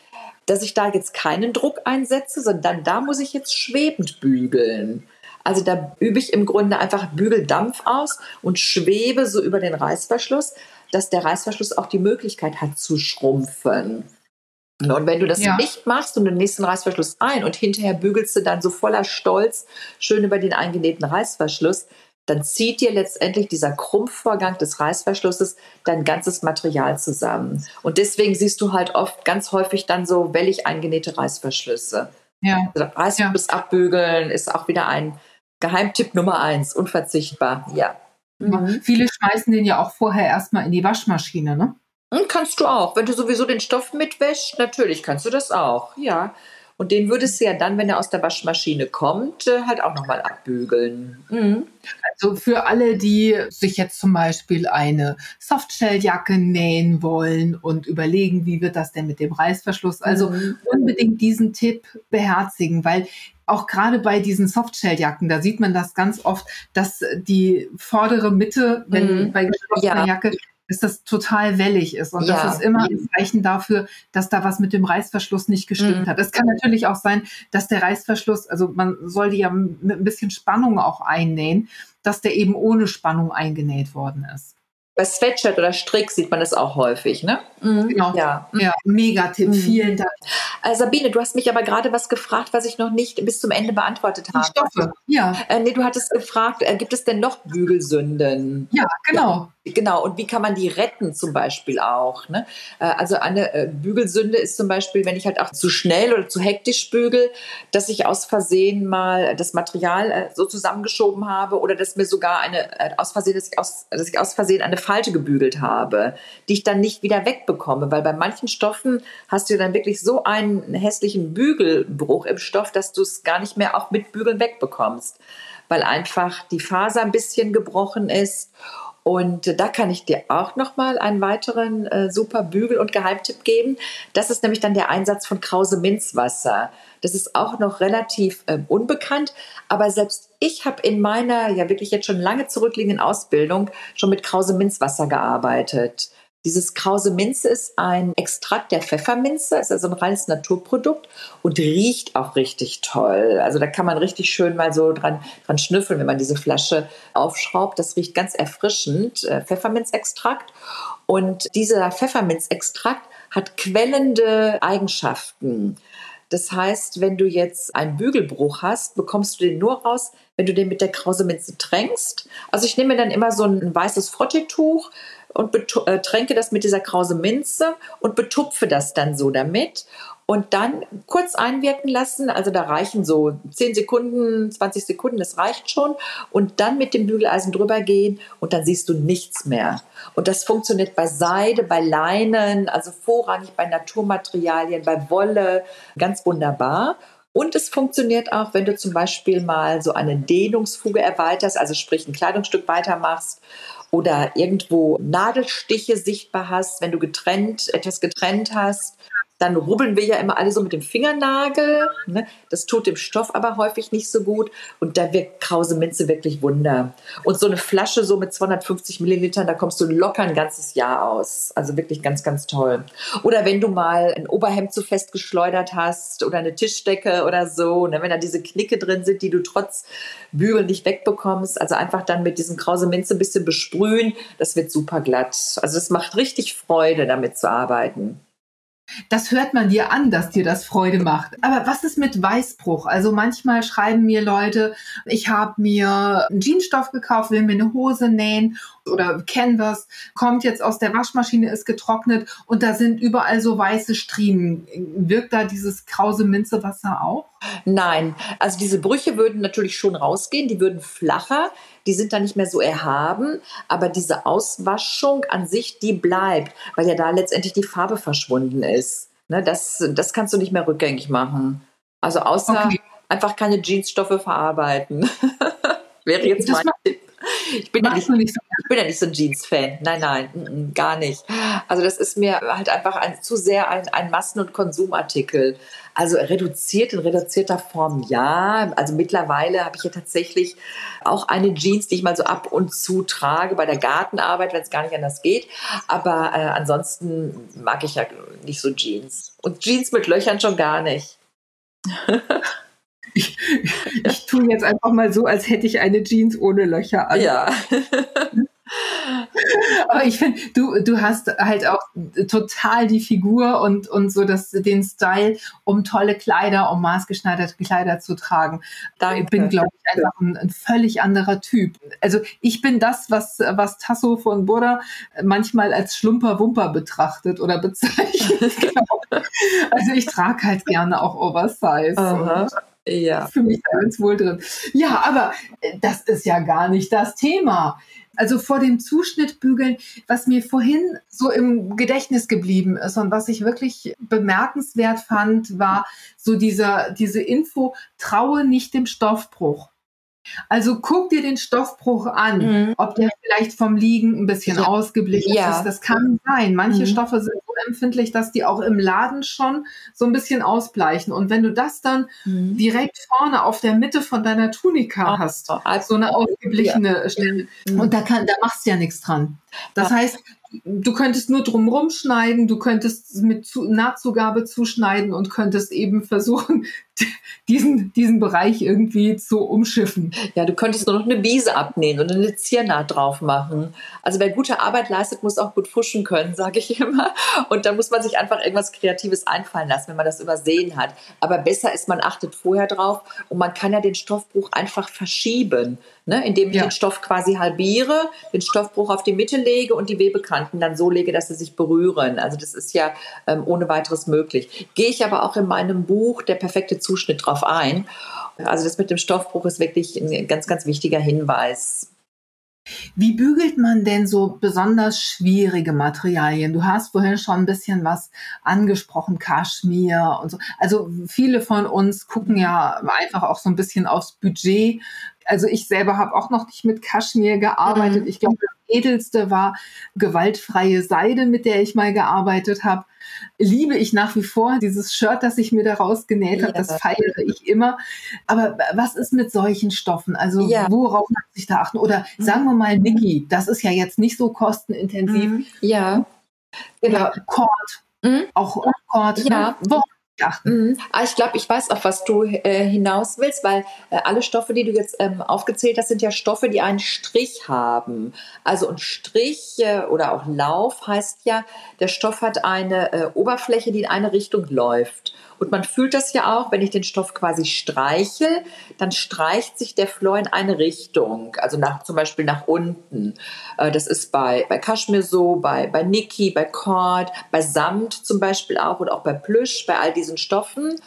B: dass ich da jetzt keinen Druck einsetze, sondern da muss ich jetzt schwebend bügeln. Also da übe ich im Grunde einfach Bügeldampf aus und schwebe so über den Reißverschluss, dass der Reißverschluss auch die Möglichkeit hat zu schrumpfen. Und wenn du das ja. nicht machst und den nächsten Reißverschluss ein und hinterher bügelst du dann so voller Stolz schön über den eingenähten Reißverschluss, dann zieht dir letztendlich dieser Krumpfvorgang des Reißverschlusses dein ganzes Material zusammen. Und deswegen siehst du halt oft ganz häufig dann so wellig eingenähte Reißverschlüsse. Ja. Also Reißverschluss ja. abbügeln ist auch wieder ein Geheimtipp Nummer eins, unverzichtbar, ja.
A: Mhm. Viele schmeißen den ja auch vorher erstmal in die Waschmaschine, ne?
B: Hm, kannst du auch. Wenn du sowieso den Stoff mitwäschst, natürlich kannst du das auch, ja. Und den würdest du ja dann, wenn er aus der Waschmaschine kommt, äh, halt auch nochmal abbügeln. Mhm.
A: Also für alle, die sich jetzt zum Beispiel eine Softshelljacke nähen wollen und überlegen, wie wird das denn mit dem Reißverschluss, also mhm. unbedingt diesen Tipp beherzigen, weil auch gerade bei diesen Softshelljacken, da sieht man das ganz oft, dass die vordere Mitte, wenn mhm. bei geschlossener ja. Jacke, dass das total wellig ist. Und ja. das ist immer ein Zeichen dafür, dass da was mit dem Reißverschluss nicht gestimmt mhm. hat. Es kann natürlich auch sein, dass der Reißverschluss, also man sollte ja mit ein bisschen Spannung auch einnähen, dass der eben ohne Spannung eingenäht worden ist.
B: Bei Sweatshirt oder Strick sieht man das auch häufig, ne?
A: Mhm. Genau. Ja. ja, mega Tipp. Mhm. Vielen Dank.
B: Äh, Sabine, du hast mich aber gerade was gefragt, was ich noch nicht bis zum Ende beantwortet habe.
A: Stoffe, ja.
B: Äh, nee, du hattest gefragt, äh, gibt es denn noch Bügelsünden?
A: Ja, genau. Ja.
B: Genau, und wie kann man die retten zum Beispiel auch? Ne? Äh, also eine äh, Bügelsünde ist zum Beispiel, wenn ich halt auch zu schnell oder zu hektisch bügel, dass ich aus Versehen mal das Material äh, so zusammengeschoben habe oder dass mir sogar eine aus Versehen, dass ich aus, dass ich aus Versehen eine Falte gebügelt habe, die ich dann nicht wieder wegbekomme, weil bei manchen Stoffen hast du dann wirklich so einen hässlichen Bügelbruch im Stoff, dass du es gar nicht mehr auch mit Bügeln wegbekommst, weil einfach die Faser ein bisschen gebrochen ist und da kann ich dir auch noch mal einen weiteren äh, super Bügel- und Geheimtipp geben. Das ist nämlich dann der Einsatz von Krause Minzwasser. Das ist auch noch relativ äh, unbekannt, aber selbst ich habe in meiner ja wirklich jetzt schon lange zurückliegenden Ausbildung schon mit Krause Minzwasser gearbeitet. Dieses Krause Minze ist ein Extrakt der Pfefferminze, ist also ein reines Naturprodukt und riecht auch richtig toll. Also da kann man richtig schön mal so dran, dran schnüffeln, wenn man diese Flasche aufschraubt. Das riecht ganz erfrischend, äh, Pfefferminzextrakt. Und dieser Pfefferminzextrakt hat quellende Eigenschaften. Das heißt, wenn du jetzt einen Bügelbruch hast, bekommst du den nur raus, wenn du den mit der Krause-Minze tränkst. Also ich nehme dann immer so ein weißes Frottetuch, und äh, tränke das mit dieser Krause Minze und betupfe das dann so damit und dann kurz einwirken lassen. Also da reichen so 10 Sekunden, 20 Sekunden, das reicht schon. Und dann mit dem Bügeleisen drüber gehen und dann siehst du nichts mehr. Und das funktioniert bei Seide, bei Leinen, also vorrangig bei Naturmaterialien, bei Wolle, ganz wunderbar. Und es funktioniert auch, wenn du zum Beispiel mal so eine Dehnungsfuge erweiterst, also sprich ein Kleidungsstück weitermachst oder irgendwo Nadelstiche sichtbar hast, wenn du getrennt, etwas getrennt hast dann rubbeln wir ja immer alle so mit dem Fingernagel. Ne? Das tut dem Stoff aber häufig nicht so gut. Und da wirkt Krause Minze wirklich Wunder. Und so eine Flasche so mit 250 Millilitern, da kommst du locker ein ganzes Jahr aus. Also wirklich ganz, ganz toll. Oder wenn du mal ein Oberhemd zu fest geschleudert hast oder eine Tischdecke oder so, ne? wenn da diese Knicke drin sind, die du trotz Bügeln nicht wegbekommst. Also einfach dann mit diesem Krause Minze ein bisschen besprühen. Das wird super glatt. Also es macht richtig Freude, damit zu arbeiten.
A: Das hört man dir an, dass dir das Freude macht. Aber was ist mit Weißbruch? Also manchmal schreiben mir Leute, ich habe mir einen Jeansstoff gekauft, will mir eine Hose nähen oder Canvas, kommt jetzt aus der Waschmaschine, ist getrocknet und da sind überall so weiße Striemen. Wirkt da dieses krause Minzewasser auch?
B: Nein, also diese Brüche würden natürlich schon rausgehen, die würden flacher, die sind dann nicht mehr so erhaben, aber diese Auswaschung an sich, die bleibt, weil ja da letztendlich die Farbe verschwunden ist. Ne, das, das kannst du nicht mehr rückgängig machen. Also außer okay. einfach keine Jeansstoffe verarbeiten. [LAUGHS] Wäre jetzt das mein Tipp. Ich bin, ja nicht, nicht so. ich bin ja nicht so ein Jeans-Fan. Nein, nein, gar nicht. Also das ist mir halt einfach ein, zu sehr ein, ein Massen- und Konsumartikel. Also reduziert in reduzierter Form ja. Also mittlerweile habe ich ja tatsächlich auch eine Jeans, die ich mal so ab und zu trage bei der Gartenarbeit, wenn es gar nicht anders geht. Aber äh, ansonsten mag ich ja nicht so Jeans. Und Jeans mit Löchern schon gar nicht.
A: ich, ich tue jetzt einfach mal so, als hätte ich eine Jeans ohne Löcher an.
B: Ja. [LAUGHS]
A: Aber ich finde, du, du hast halt auch total die Figur und, und so das, den Style, um tolle Kleider, um maßgeschneiderte Kleider zu tragen. Danke. Ich bin, glaube ich, einfach ein, ein, völlig anderer Typ. Also ich bin das, was, was Tasso von Burda manchmal als Schlumper-Wumper betrachtet oder bezeichnet. [LAUGHS] also ich trage halt gerne auch Oversize. Ja. Für mich ganz wohl drin. Ja, aber das ist ja gar nicht das Thema. Also vor dem Zuschnittbügeln, was mir vorhin so im Gedächtnis geblieben ist und was ich wirklich bemerkenswert fand, war so dieser, diese Info, traue nicht dem Stoffbruch. Also guck dir den Stoffbruch an, mhm. ob der vielleicht vom Liegen ein bisschen ja. ausgeblichen ja. ist. Das kann sein. Manche mhm. Stoffe sind so empfindlich, dass die auch im Laden schon so ein bisschen ausbleichen. Und wenn du das dann mhm. direkt vorne auf der Mitte von deiner Tunika oh, hast, so eine ausgeblichene ja. Stelle, mhm. und da kann, da machst du ja nichts dran. Das heißt, du könntest nur drumrum schneiden, du könntest mit Nahtzugabe zuschneiden und könntest eben versuchen, diesen, diesen Bereich irgendwie zu umschiffen.
B: Ja, du könntest nur noch eine Biese abnähen und eine Ziernaht drauf machen. Also wer gute Arbeit leistet, muss auch gut fuschen können, [LAUGHS] sage ich immer. Und da muss man sich einfach irgendwas Kreatives einfallen lassen, wenn man das übersehen hat. Aber besser ist, man achtet vorher drauf und man kann ja den Stoffbruch einfach verschieben, ne? indem ich ja. den Stoff quasi halbiere, den Stoffbruch auf die Mitte lege und die Webekanten dann so lege, dass sie sich berühren. Also das ist ja ähm, ohne weiteres möglich. Gehe ich aber auch in meinem Buch Der perfekte Zuschnitt drauf ein. Also das mit dem Stoffbruch ist wirklich ein ganz, ganz wichtiger Hinweis.
A: Wie bügelt man denn so besonders schwierige Materialien? Du hast vorhin schon ein bisschen was angesprochen, Kaschmir und so. Also viele von uns gucken ja einfach auch so ein bisschen aufs Budget. Also ich selber habe auch noch nicht mit Kaschmir gearbeitet. Mhm. Ich glaube, edelste war gewaltfreie Seide, mit der ich mal gearbeitet habe. Liebe ich nach wie vor. Dieses Shirt, das ich mir daraus genäht habe, ja. das feiere ich immer. Aber was ist mit solchen Stoffen? Also ja. worauf muss ich da achten? Oder mhm. sagen wir mal Niki, das ist ja jetzt nicht so kostenintensiv. Mhm.
B: Ja.
A: Oder Cord. Mhm. Auch Cord.
B: Ja. Ne? Achten. Mhm. Ah, ich glaube, ich weiß, auf was du äh, hinaus willst, weil äh, alle Stoffe, die du jetzt ähm, aufgezählt hast, sind ja Stoffe, die einen Strich haben. Also ein Strich äh, oder auch Lauf heißt ja, der Stoff hat eine äh, Oberfläche, die in eine Richtung läuft. Und man fühlt das ja auch, wenn ich den Stoff quasi streiche, dann streicht sich der Flor in eine Richtung, also nach, zum Beispiel nach unten. Äh, das ist bei, bei Kaschmir so, bei, bei Niki, bei Cord, bei Samt zum Beispiel auch und auch bei Plüsch, bei all diesen Stoffen.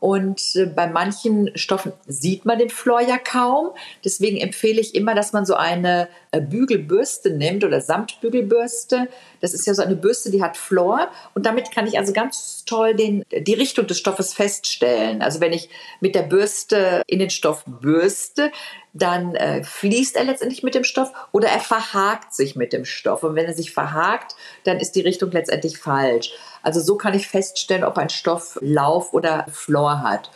B: Und äh, bei manchen Stoffen sieht man den Flor ja kaum. Deswegen empfehle ich immer, dass man so eine äh, Bügelbürste nimmt oder Samtbügelbürste. Das ist ja so eine Bürste, die hat Flor. Und damit kann ich also ganz toll den, die Richtung des Stoffes feststellen. Also wenn ich mit der Bürste in den Stoff bürste, dann äh, fließt er letztendlich mit dem Stoff oder er verhakt sich mit dem Stoff. Und wenn er sich verhakt, dann ist die Richtung letztendlich falsch. Also so kann ich feststellen, ob ein Stoff Lauf oder Flor hat.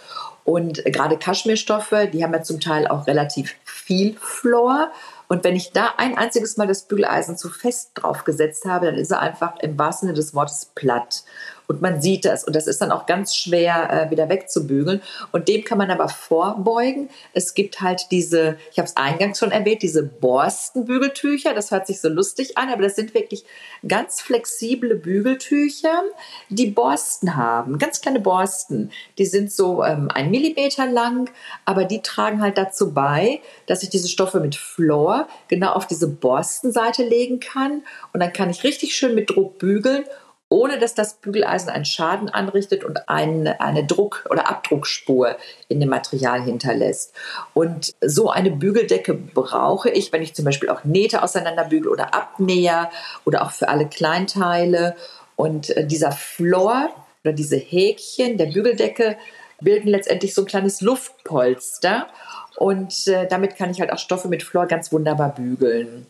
B: Und gerade Kaschmirstoffe, die haben ja zum Teil auch relativ viel Flor. Und wenn ich da ein einziges Mal das Bügeleisen zu fest draufgesetzt habe, dann ist er einfach im wahrsten Sinne des Wortes platt und man sieht das. Und das ist dann auch ganz schwer äh, wieder wegzubügeln. Und dem kann man aber vorbeugen. Es gibt halt diese, ich habe es eingangs schon erwähnt, diese Borstenbügeltücher, das hört sich so lustig an, aber das sind wirklich ganz flexible Bügeltücher, die Borsten haben, ganz kleine Borsten. Die sind so ähm, ein Millimeter lang, aber die tragen halt dazu bei, dass ich diese Stoffe mit Flor genau auf diese Borstenseite legen kann. Und dann kann ich richtig schön mit Druck bügeln ohne dass das Bügeleisen einen Schaden anrichtet und eine, eine Druck- oder Abdruckspur in dem Material hinterlässt. Und so eine Bügeldecke brauche ich, wenn ich zum Beispiel auch Nähte auseinanderbügel oder Abnäher oder auch für alle Kleinteile. Und äh, dieser Floor oder diese Häkchen der Bügeldecke bilden letztendlich so ein kleines Luftpolster. Und äh, damit kann ich halt auch Stoffe mit Flor ganz wunderbar bügeln.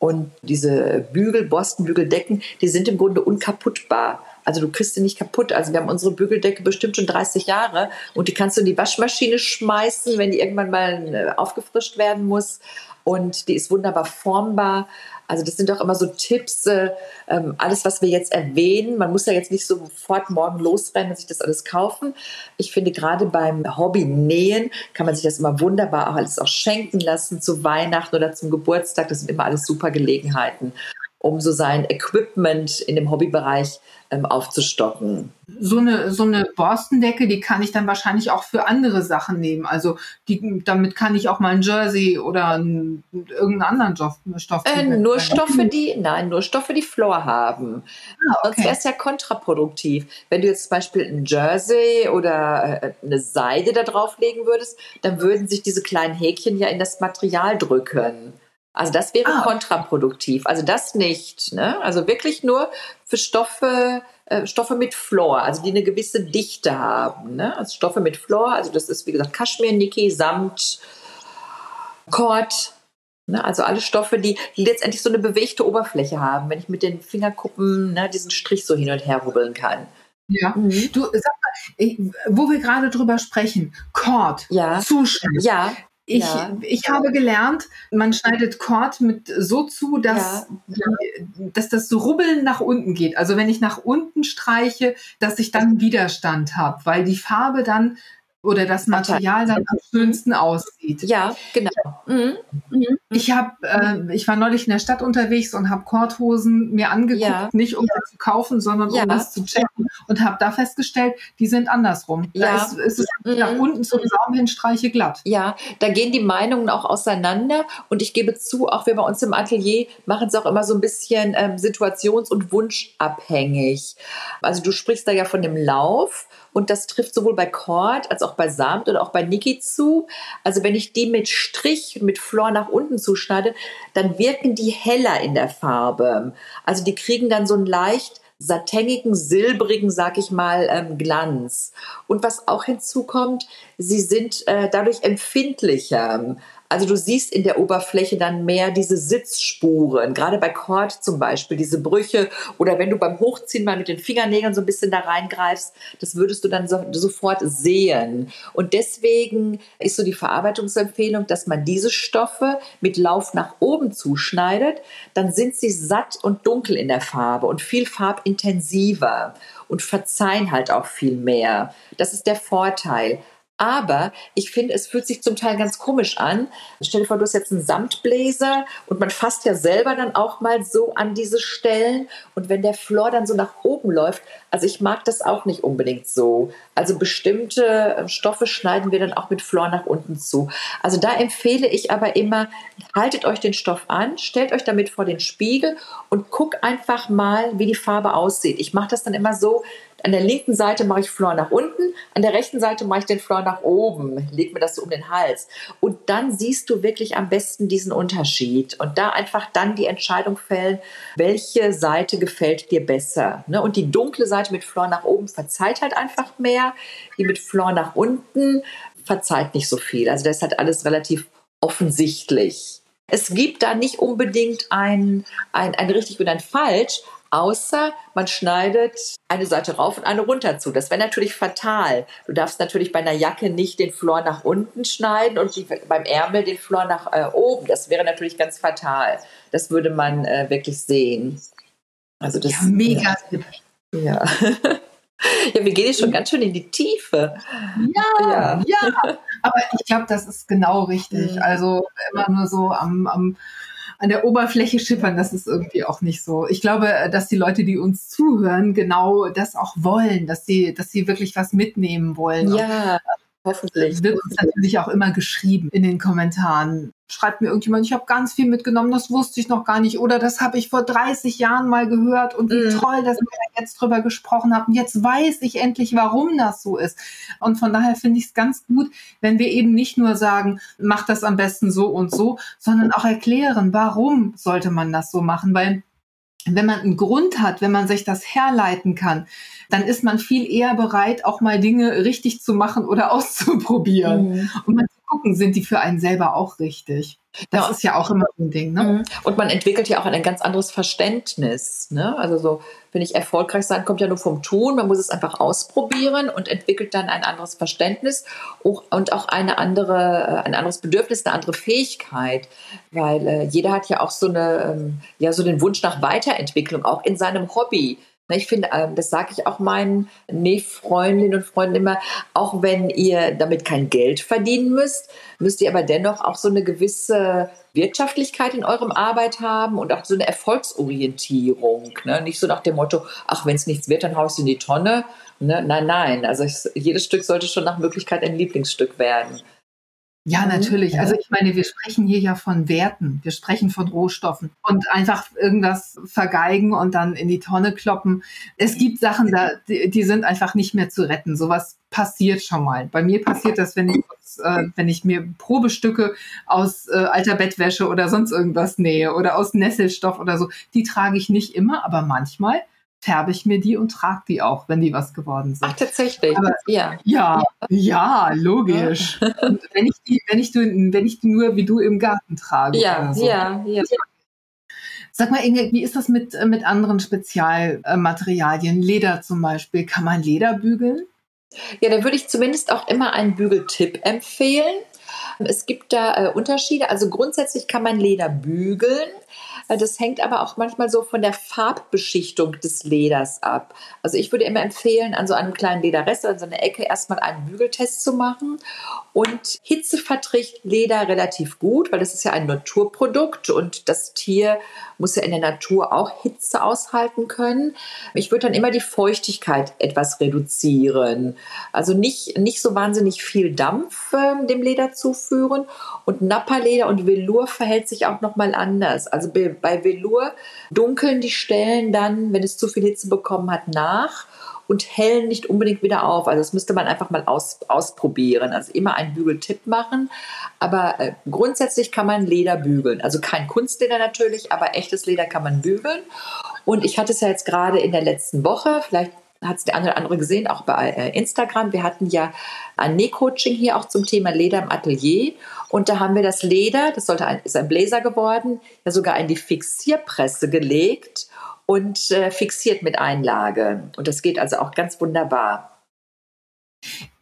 B: Und diese Bügel, Borstenbügeldecken, die sind im Grunde unkaputtbar. Also du kriegst sie nicht kaputt. Also wir haben unsere Bügeldecke bestimmt schon 30 Jahre und die kannst du in die Waschmaschine schmeißen, wenn die irgendwann mal äh, aufgefrischt werden muss. Und die ist wunderbar formbar. Also das sind doch immer so Tipps, äh, ähm, alles, was wir jetzt erwähnen. Man muss ja jetzt nicht sofort morgen losrennen und sich das alles kaufen. Ich finde gerade beim Hobby Nähen kann man sich das immer wunderbar auch alles auch schenken lassen zu Weihnachten oder zum Geburtstag. Das sind immer alles super Gelegenheiten um so sein Equipment in dem Hobbybereich ähm, aufzustocken.
A: So eine, so eine Borstendecke, die kann ich dann wahrscheinlich auch für andere Sachen nehmen. Also die, damit kann ich auch mal ein Jersey oder ein, irgendeinen anderen Stoff. Stoff
B: äh, nur Stoffe, die, nein, nur Stoffe, die Flor haben. Ah, okay. Sonst wäre es ja kontraproduktiv. Wenn du jetzt zum Beispiel ein Jersey oder äh, eine Seide da drauflegen würdest, dann würden sich diese kleinen Häkchen ja in das Material drücken. Also das wäre ah. kontraproduktiv. Also das nicht. Ne? Also wirklich nur für Stoffe, äh, Stoffe mit Flor, also die eine gewisse Dichte haben. Ne? Also Stoffe mit Flor, also das ist wie gesagt Kaschmir, Niki, Samt, Kord. Ne? Also alle Stoffe, die, die letztendlich so eine bewegte Oberfläche haben, wenn ich mit den Fingerkuppen ne, diesen Strich so hin und her rubbeln kann.
A: Ja, mhm. du sag mal, wo wir gerade drüber sprechen, Kord, ja. Zuschnitt. Ja. Ich, ja. ich habe gelernt, man schneidet Kord mit so zu, dass, ja. dass das so rubbeln nach unten geht. Also wenn ich nach unten streiche, dass ich dann Widerstand habe, weil die Farbe dann oder das Material dann am schönsten aussieht.
B: Ja, genau. Mhm.
A: Mhm. Ich habe, äh, ich war neulich in der Stadt unterwegs und habe Korthosen mir angeguckt, ja. nicht um ja. zu kaufen, sondern ja. um das zu checken und habe da festgestellt, die sind andersrum. Ja. Da ist, ist es mhm. nach unten zum Saum hin streiche glatt.
B: Ja, da gehen die Meinungen auch auseinander und ich gebe zu, auch wir bei uns im Atelier machen es auch immer so ein bisschen ähm, situations- und wunschabhängig. Also du sprichst da ja von dem Lauf und das trifft sowohl bei Cord als auch bei Samt oder auch bei Niki zu. Also wenn ich die mit Strich, mit Flor nach unten zuschneide, dann wirken die heller in der Farbe. Also die kriegen dann so einen leicht satänigen, silbrigen, sag ich mal, ähm, Glanz. Und was auch hinzukommt, sie sind äh, dadurch empfindlicher. Also du siehst in der Oberfläche dann mehr diese Sitzspuren, gerade bei Kord zum Beispiel, diese Brüche oder wenn du beim Hochziehen mal mit den Fingernägeln so ein bisschen da reingreifst, das würdest du dann so, sofort sehen. Und deswegen ist so die Verarbeitungsempfehlung, dass man diese Stoffe mit Lauf nach oben zuschneidet, dann sind sie satt und dunkel in der Farbe und viel farbintensiver und verzeihen halt auch viel mehr. Das ist der Vorteil. Aber ich finde, es fühlt sich zum Teil ganz komisch an. Stell dir vor, du hast jetzt einen Samtbläser und man fasst ja selber dann auch mal so an diese Stellen. Und wenn der Flor dann so nach oben läuft, also ich mag das auch nicht unbedingt so. Also bestimmte ähm, Stoffe schneiden wir dann auch mit Flor nach unten zu. Also da empfehle ich aber immer, haltet euch den Stoff an, stellt euch damit vor den Spiegel und guckt einfach mal, wie die Farbe aussieht. Ich mache das dann immer so, an der linken Seite mache ich Flor nach unten, an der rechten Seite mache ich den Flor nach oben, leg mir das so um den Hals. Und dann siehst du wirklich am besten diesen Unterschied. Und da einfach dann die Entscheidung fällen, welche Seite gefällt dir besser. Ne? Und die dunkle Seite mit Flor nach oben verzeiht halt einfach mehr. Die mit Flor nach unten verzeiht nicht so viel. Also das ist halt alles relativ offensichtlich. Es gibt da nicht unbedingt ein, ein, ein richtig und ein falsch, außer man schneidet eine Seite rauf und eine runter zu. Das wäre natürlich fatal. Du darfst natürlich bei einer Jacke nicht den Flor nach unten schneiden und die, beim Ärmel den Flor nach äh, oben. Das wäre natürlich ganz fatal. Das würde man äh, wirklich sehen.
A: Also das, ja, mega.
B: Ja. ja. [LAUGHS] Ja, wir gehen jetzt schon ganz schön in die Tiefe.
A: Ja, ja. ja. Aber ich glaube, das ist genau richtig. Mhm. Also immer nur so am, am an der Oberfläche schippern, das ist irgendwie auch nicht so. Ich glaube, dass die Leute, die uns zuhören, genau das auch wollen, dass sie, dass sie wirklich was mitnehmen wollen.
B: Ja. Hoffentlich.
A: Wird uns natürlich auch immer geschrieben in den Kommentaren. Schreibt mir irgendjemand, ich habe ganz viel mitgenommen, das wusste ich noch gar nicht. Oder das habe ich vor 30 Jahren mal gehört und wie mm. toll, dass ihr jetzt drüber gesprochen habt. Und jetzt weiß ich endlich, warum das so ist. Und von daher finde ich es ganz gut, wenn wir eben nicht nur sagen, mach das am besten so und so, sondern auch erklären, warum sollte man das so machen. Weil wenn man einen Grund hat, wenn man sich das herleiten kann, dann ist man viel eher bereit, auch mal Dinge richtig zu machen oder [LAUGHS] auszuprobieren. Mhm. Und mal zu gucken, sind die für einen selber auch richtig. Das ja. ist ja auch immer ein Ding. Ne? Mhm.
B: Und man entwickelt ja auch ein ganz anderes Verständnis. Ne? Also so finde ich, erfolgreich sein kommt ja nur vom Tun. Man muss es einfach ausprobieren und entwickelt dann ein anderes Verständnis und auch eine andere, äh, ein anderes Bedürfnis, eine andere Fähigkeit. Weil äh, jeder hat ja auch so eine, ähm, ja, so den Wunsch nach Weiterentwicklung, auch in seinem Hobby. Ich finde, ähm, das sage ich auch meinen Nähfreundinnen und Freunden immer, auch wenn ihr damit kein Geld verdienen müsst, müsst ihr aber dennoch auch so eine gewisse Wirtschaftlichkeit in eurem Arbeit haben und auch so eine Erfolgsorientierung. Ne? Nicht so nach dem Motto, ach, wenn es nichts wird, dann haust du in die Tonne. Ne? Nein, nein. Also ich, jedes Stück sollte schon nach Möglichkeit ein Lieblingsstück werden.
A: Ja, natürlich. Also ich meine, wir sprechen hier ja von Werten, wir sprechen von Rohstoffen und einfach irgendwas vergeigen und dann in die Tonne kloppen. Es gibt Sachen, da, die, die sind einfach nicht mehr zu retten. Sowas passiert schon mal. Bei mir passiert das, wenn ich, äh, wenn ich mir Probestücke aus äh, alter Bettwäsche oder sonst irgendwas nähe oder aus Nesselstoff oder so. Die trage ich nicht immer, aber manchmal färbe ich mir die und trage die auch, wenn die was geworden sind.
B: Ach, tatsächlich. Aber,
A: ja. ja. Ja, logisch. Und wenn ich die, wenn ich, wenn ich die nur wie du im Garten trage.
B: Ja, so. ja, ja.
A: Sag mal, Inge, wie ist das mit, mit anderen Spezialmaterialien? Leder zum Beispiel. Kann man Leder bügeln?
B: Ja, da würde ich zumindest auch immer einen Bügeltipp empfehlen. Es gibt da äh, Unterschiede. Also grundsätzlich kann man Leder bügeln. Das hängt aber auch manchmal so von der Farbbeschichtung des Leders ab. Also ich würde immer empfehlen, an so einem kleinen Lederrest oder so einer Ecke erstmal einen Bügeltest zu machen. Und Hitze verträgt Leder relativ gut, weil das ist ja ein Naturprodukt und das Tier muss ja in der Natur auch Hitze aushalten können. Ich würde dann immer die Feuchtigkeit etwas reduzieren. Also nicht, nicht so wahnsinnig viel Dampf äh, dem Leder zuführen. Und Nappa-Leder und Velour verhält sich auch nochmal anders. Also bei Velour dunkeln die Stellen dann, wenn es zu viel Hitze bekommen hat, nach und hellen nicht unbedingt wieder auf. Also das müsste man einfach mal aus, ausprobieren. Also immer einen Bügeltipp machen. Aber äh, grundsätzlich kann man Leder bügeln. Also kein Kunstleder natürlich, aber echtes Leder kann man bügeln. Und ich hatte es ja jetzt gerade in der letzten Woche, vielleicht hat es der eine oder andere gesehen, auch bei äh, Instagram. Wir hatten ja ein Nähcoaching hier auch zum Thema Leder im Atelier. Und da haben wir das Leder, das sollte ein, ist ein Bläser geworden, ja sogar in die Fixierpresse gelegt und äh, fixiert mit Einlage. Und das geht also auch ganz wunderbar.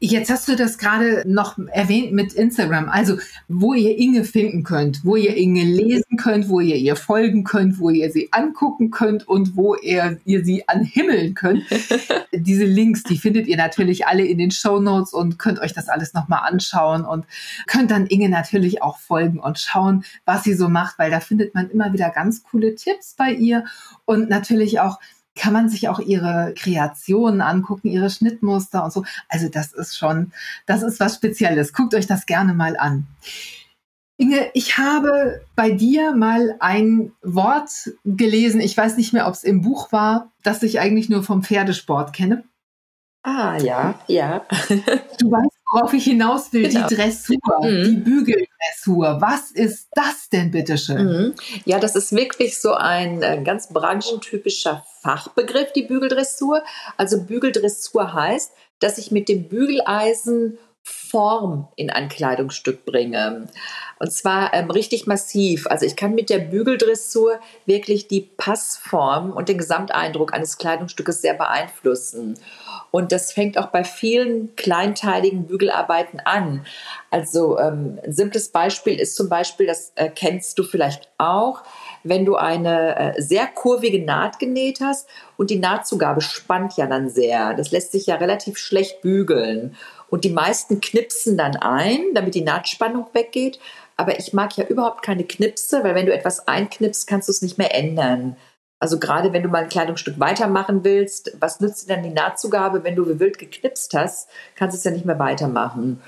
A: Jetzt hast du das gerade noch erwähnt mit Instagram, also wo ihr Inge finden könnt, wo ihr Inge lesen könnt, wo ihr ihr folgen könnt, wo ihr sie angucken könnt und wo ihr, ihr sie anhimmeln könnt. [LAUGHS] Diese Links, die findet ihr natürlich alle in den Show Notes und könnt euch das alles nochmal anschauen und könnt dann Inge natürlich auch folgen und schauen, was sie so macht, weil da findet man immer wieder ganz coole Tipps bei ihr und natürlich auch kann man sich auch ihre Kreationen angucken, ihre Schnittmuster und so. Also das ist schon, das ist was Spezielles. Guckt euch das gerne mal an. Inge, ich habe bei dir mal ein Wort gelesen, ich weiß nicht mehr, ob es im Buch war, das ich eigentlich nur vom Pferdesport kenne.
B: Ah, ja, ja.
A: du weißt, worauf ich hinaus will, genau. die Dressur, mhm. die Bügeldressur. Was ist das denn, bitteschön? Mhm.
B: Ja, das ist wirklich so ein äh, ganz branchentypischer Fachbegriff, die Bügeldressur. Also Bügeldressur heißt, dass ich mit dem Bügeleisen Form in ein Kleidungsstück bringe. Und zwar ähm, richtig massiv. Also ich kann mit der Bügeldressur wirklich die Passform und den Gesamteindruck eines Kleidungsstückes sehr beeinflussen. Und das fängt auch bei vielen kleinteiligen Bügelarbeiten an. Also ähm, ein simples Beispiel ist zum Beispiel, das äh, kennst du vielleicht auch, wenn du eine äh, sehr kurvige Naht genäht hast und die Nahtzugabe spannt ja dann sehr. Das lässt sich ja relativ schlecht bügeln. Und die meisten knipsen dann ein, damit die Nahtspannung weggeht. Aber ich mag ja überhaupt keine Knipse, weil wenn du etwas einknipst, kannst du es nicht mehr ändern. Also gerade wenn du mal ein Kleidungsstück weitermachen willst, was nützt dir dann die Nahtzugabe, wenn du wie wild geknipst hast, kannst du es ja nicht mehr weitermachen.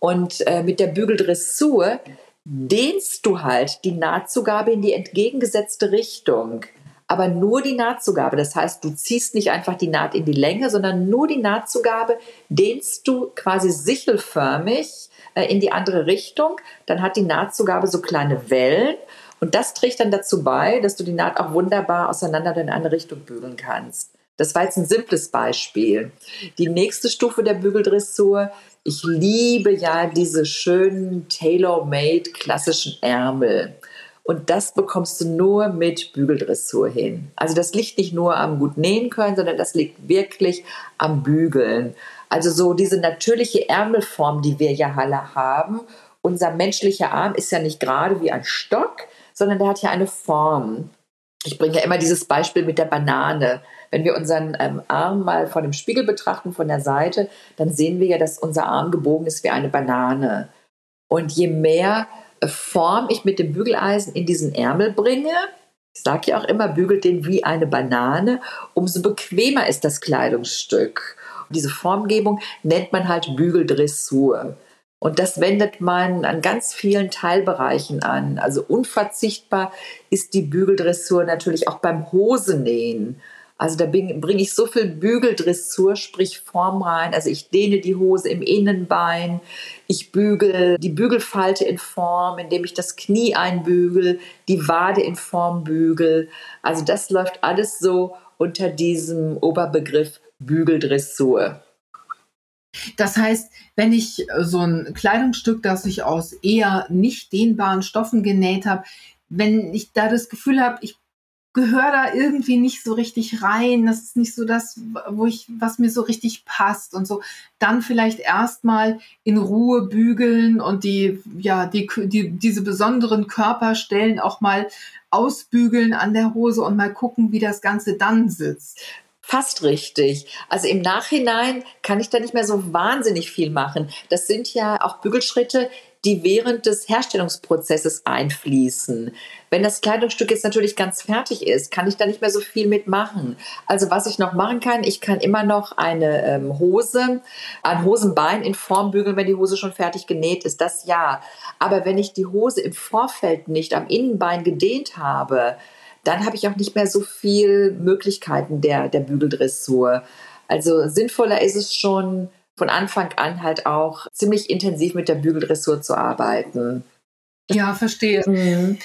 B: Und äh, mit der Bügeldressur dehnst du halt die Nahtzugabe in die entgegengesetzte Richtung. Aber nur die Nahtzugabe. Das heißt, du ziehst nicht einfach die Naht in die Länge, sondern nur die Nahtzugabe dehnst du quasi sichelförmig äh, in die andere Richtung. Dann hat die Nahtzugabe so kleine Wellen und das trägt dann dazu bei, dass du die Naht auch wunderbar auseinander in eine Richtung bügeln kannst. Das war jetzt ein simples Beispiel. Die nächste Stufe der Bügeldressur. Ich liebe ja diese schönen tailor-made klassischen Ärmel. Und das bekommst du nur mit Bügeldressur hin. Also das liegt nicht nur am gut nähen können, sondern das liegt wirklich am Bügeln. Also so diese natürliche Ärmelform, die wir ja alle haben. Unser menschlicher Arm ist ja nicht gerade wie ein Stock, sondern der hat ja eine Form. Ich bringe ja immer dieses Beispiel mit der Banane. Wenn wir unseren ähm, Arm mal vor dem Spiegel betrachten, von der Seite, dann sehen wir ja, dass unser Arm gebogen ist wie eine Banane. Und je mehr äh, Form ich mit dem Bügeleisen in diesen Ärmel bringe, ich sage ja auch immer, bügelt den wie eine Banane, umso bequemer ist das Kleidungsstück. Und diese Formgebung nennt man halt Bügeldressur. Und das wendet man an ganz vielen Teilbereichen an. Also unverzichtbar ist die Bügeldressur natürlich auch beim Hosenähen. Also da bringe ich so viel Bügeldressur, sprich Form rein. Also ich dehne die Hose im Innenbein, ich bügel die Bügelfalte in Form, indem ich das Knie einbügel, die Wade in Form bügel. Also das läuft alles so unter diesem Oberbegriff Bügeldressur.
A: Das heißt, wenn ich so ein Kleidungsstück, das ich aus eher nicht dehnbaren Stoffen genäht habe, wenn ich da das Gefühl habe, ich gehöre da irgendwie nicht so richtig rein. Das ist nicht so das, wo ich, was mir so richtig passt und so. Dann vielleicht erstmal in Ruhe bügeln und die, ja, die, die, diese besonderen Körperstellen auch mal ausbügeln an der Hose und mal gucken, wie das Ganze dann sitzt.
B: Fast richtig. Also im Nachhinein kann ich da nicht mehr so wahnsinnig viel machen. Das sind ja auch Bügelschritte, die während des Herstellungsprozesses einfließen. Wenn das Kleidungsstück jetzt natürlich ganz fertig ist, kann ich da nicht mehr so viel mitmachen. Also was ich noch machen kann, ich kann immer noch eine ähm, Hose, ein Hosenbein in Form bügeln, wenn die Hose schon fertig genäht ist, das ja. Aber wenn ich die Hose im Vorfeld nicht am Innenbein gedehnt habe, dann habe ich auch nicht mehr so viel Möglichkeiten der, der Bügeldressur. Also sinnvoller ist es schon, von Anfang an halt auch ziemlich intensiv mit der Bügeldressur zu arbeiten.
A: Ja, verstehe. Mhm.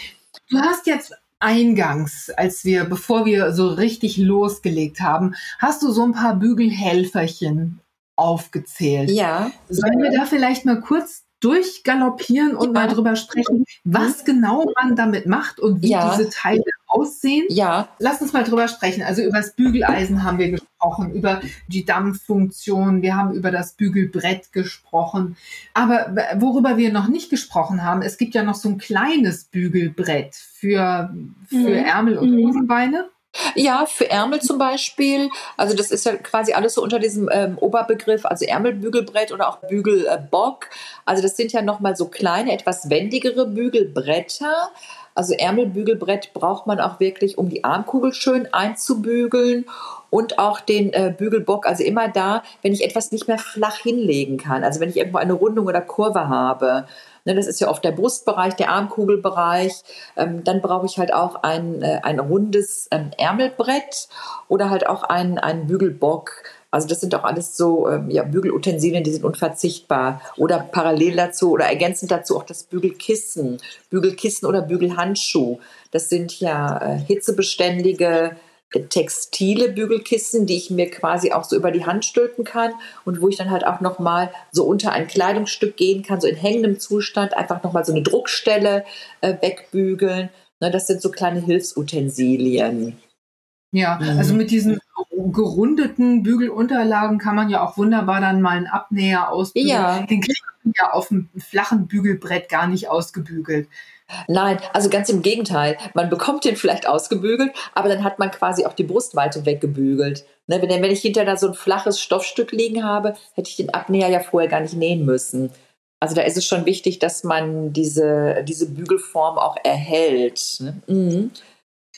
A: Du hast jetzt eingangs, als wir, bevor wir so richtig losgelegt haben, hast du so ein paar Bügelhelferchen aufgezählt.
B: Ja.
A: Sollen wir da vielleicht mal kurz durchgaloppieren und ja. mal drüber sprechen, was mhm. genau man damit macht und wie ja. diese Teile aussehen?
B: Ja.
A: Lass uns mal drüber sprechen. Also über das Bügeleisen haben wir gesprochen, über die Dampffunktion, wir haben über das Bügelbrett gesprochen. Aber worüber wir noch nicht gesprochen haben, es gibt ja noch so ein kleines Bügelbrett für, für mhm. Ärmel und mhm. Hosenbeine.
B: Ja, für Ärmel zum Beispiel. Also das ist ja quasi alles so unter diesem ähm, Oberbegriff, also Ärmelbügelbrett oder auch Bügelbock. also das sind ja nochmal so kleine, etwas wendigere Bügelbretter. Also Ärmelbügelbrett braucht man auch wirklich, um die Armkugel schön einzubügeln und auch den äh, Bügelbock, also immer da, wenn ich etwas nicht mehr flach hinlegen kann, also wenn ich irgendwo eine Rundung oder Kurve habe. Ne, das ist ja oft der Brustbereich, der Armkugelbereich. Ähm, dann brauche ich halt auch ein, äh, ein rundes ähm, Ärmelbrett oder halt auch einen, einen Bügelbock. Also das sind auch alles so ähm, ja, Bügelutensilien, die sind unverzichtbar. Oder parallel dazu oder ergänzend dazu auch das Bügelkissen, Bügelkissen oder Bügelhandschuh. Das sind ja äh, hitzebeständige textile Bügelkissen, die ich mir quasi auch so über die Hand stülpen kann und wo ich dann halt auch nochmal so unter ein Kleidungsstück gehen kann, so in hängendem Zustand, einfach nochmal so eine Druckstelle äh, wegbügeln. Ne, das sind so kleine Hilfsutensilien.
A: Ja, mhm. also mit diesen gerundeten Bügelunterlagen kann man ja auch wunderbar dann mal einen Abnäher ausbügeln. Ja. Den kriegt man ja auf einem flachen Bügelbrett gar nicht ausgebügelt.
B: Nein, also ganz im Gegenteil. Man bekommt den vielleicht ausgebügelt, aber dann hat man quasi auch die Brustweite weggebügelt. Ne, wenn, wenn ich hinterher da so ein flaches Stoffstück liegen habe, hätte ich den Abnäher ja vorher gar nicht nähen müssen. Also da ist es schon wichtig, dass man diese, diese Bügelform auch erhält. Ne? Mhm.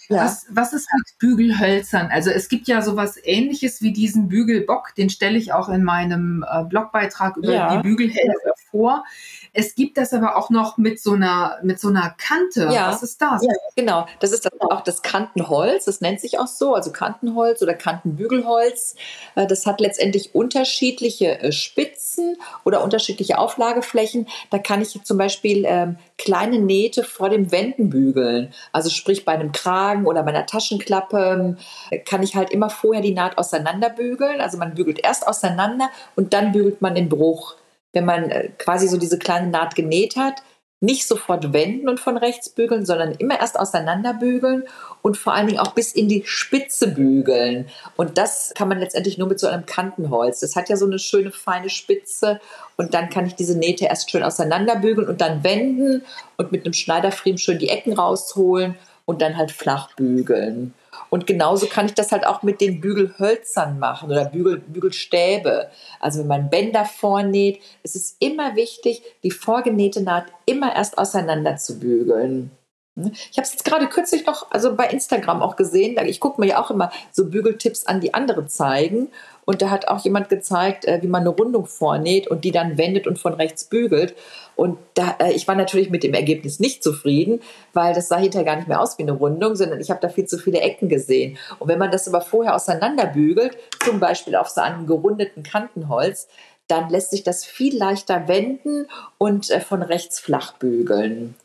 A: Ja. Was, was ist mit Bügelhölzern? Also es gibt ja sowas ähnliches wie diesen Bügelbock, den stelle ich auch in meinem äh, Blogbeitrag über ja. die Bügelhölzer vor. Es gibt das aber auch noch mit so einer, mit so einer Kante.
B: Ja. Was ist das? Ja, genau. Das ist das, auch das Kantenholz. Das nennt sich auch so, also Kantenholz oder Kantenbügelholz. Äh, das hat letztendlich unterschiedliche äh, Spitzen oder unterschiedliche Auflageflächen. Da kann ich zum Beispiel ähm, kleine Nähte vor dem Wänden bügeln. Also sprich bei einem Kragen oder bei einer Taschenklappe äh, kann ich halt immer vorher die Naht auseinanderbügeln. Also man bügelt erst auseinander und dann bügelt man den Bruch wenn man äh, quasi so diese kleine Naht genäht hat, nicht sofort wenden und von rechts bügeln, sondern immer erst auseinanderbügeln und vor allen Dingen auch bis in die Spitze bügeln. Und das kann man letztendlich nur mit so einem Kantenholz. Das hat ja so eine schöne feine Spitze und dann kann ich diese Nähte erst schön auseinanderbügeln und dann wenden und mit einem Schneiderfriemen schön die Ecken rausholen und dann halt flach bügeln. Und genauso kann ich das halt auch mit den Bügelhölzern machen oder Bügel, Bügelstäbe. Also wenn man Bänder vornäht, es ist immer wichtig, die vorgenähte Naht immer erst auseinander zu bügeln. Ich habe es jetzt gerade kürzlich noch, also bei Instagram auch gesehen. Ich gucke mir ja auch immer so Bügeltipps an, die andere zeigen. Und da hat auch jemand gezeigt, äh, wie man eine Rundung vornäht und die dann wendet und von rechts bügelt. Und da, äh, ich war natürlich mit dem Ergebnis nicht zufrieden, weil das sah hinterher gar nicht mehr aus wie eine Rundung, sondern ich habe da viel zu viele Ecken gesehen. Und wenn man das aber vorher auseinanderbügelt, zum Beispiel auf so einem gerundeten Kantenholz, dann lässt sich das viel leichter wenden und äh, von rechts flach bügeln.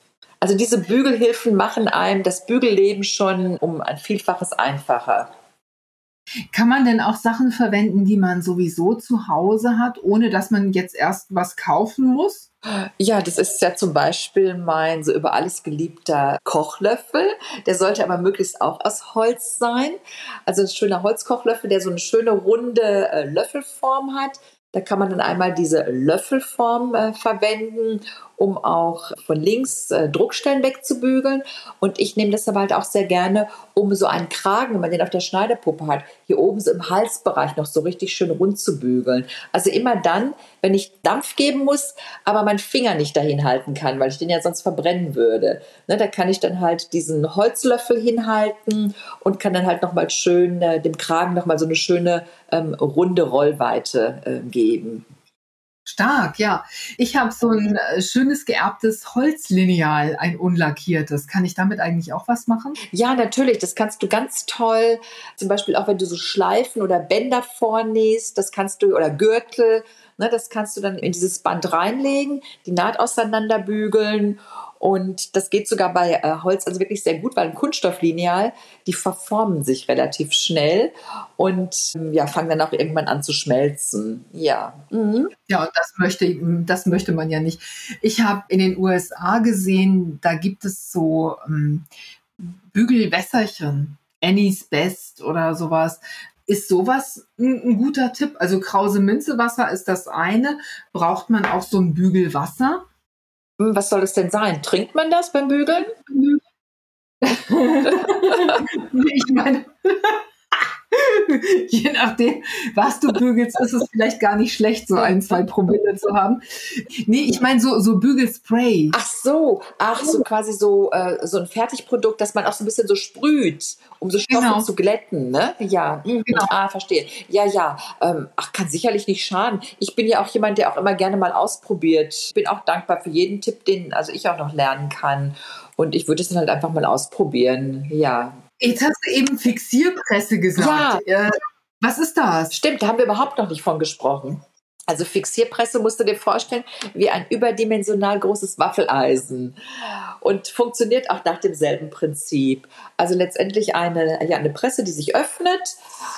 B: Also diese Bügelhilfen machen einem das Bügelleben schon um ein Vielfaches einfacher.
A: Kann man denn auch Sachen verwenden, die man sowieso zu Hause hat, ohne dass man jetzt erst was kaufen muss?
B: Ja, das ist ja zum Beispiel mein so über alles geliebter Kochlöffel. Der sollte aber möglichst auch aus Holz sein. Also ein schöner Holzkochlöffel, der so eine schöne runde äh, Löffelform hat. Da kann man dann einmal diese Löffelform äh, verwenden um auch von links äh, Druckstellen wegzubügeln. Und ich nehme das aber halt auch sehr gerne, um so einen Kragen, wenn man den auf der Schneiderpuppe hat, hier oben so im Halsbereich noch so richtig schön rund zu bügeln. Also immer dann, wenn ich Dampf geben muss, aber meinen Finger nicht dahin halten kann, weil ich den ja sonst verbrennen würde. Ne, da kann ich dann halt diesen Holzlöffel hinhalten und kann dann halt nochmal schön äh, dem Kragen nochmal so eine schöne ähm, runde Rollweite äh, geben.
A: Stark, ja. Ich habe so ein äh, schönes geerbtes Holzlineal, ein unlackiertes. Kann ich damit eigentlich auch was machen?
B: Ja, natürlich. Das kannst du ganz toll. Zum Beispiel auch wenn du so Schleifen oder Bänder vornähst, das kannst du oder Gürtel. Ne, das kannst du dann in dieses Band reinlegen, die Naht auseinanderbügeln und das geht sogar bei äh, Holz also wirklich sehr gut, weil ein Kunststofflineal, die verformen sich relativ schnell und ähm, ja, fangen dann auch irgendwann an zu schmelzen. Ja.
A: Mhm. Ja, und das möchte, das möchte man ja nicht. Ich habe in den USA gesehen, da gibt es so ähm, Bügelwässerchen. Annie's Best oder sowas. Ist sowas ein, ein, guter Tipp? Also Krause Minzewasser ist das eine. Braucht man auch so ein Bügelwasser?
B: Hm, was soll es denn sein? Trinkt man das beim Bügeln? [LAUGHS]
A: ich meine, [LAUGHS] Je nachdem, was du bügelst, ist es vielleicht gar nicht schlecht, so ein, zwei Promille zu haben. Nee, ich meine so, so Bügelspray.
B: Ach so, ach so quasi so, äh, so ein Fertigprodukt, das man auch so ein bisschen so sprüht, um so Stoffe genau. zu glätten, ne? Ja, mhm. genau. ah, verstehe. Ja, ja, ähm, ach, kann sicherlich nicht schaden. Ich bin ja auch jemand, der auch immer gerne mal ausprobiert. Bin auch dankbar für jeden Tipp, den also ich auch noch lernen kann. Und ich würde es dann halt einfach mal ausprobieren. Ja,
A: Jetzt hast du eben Fixierpresse gesagt. Ja. Was ist das?
B: Stimmt, da haben wir überhaupt noch nicht von gesprochen. Also Fixierpresse musst du dir vorstellen wie ein überdimensional großes Waffeleisen und funktioniert auch nach demselben Prinzip. Also letztendlich eine, ja, eine Presse, die sich öffnet,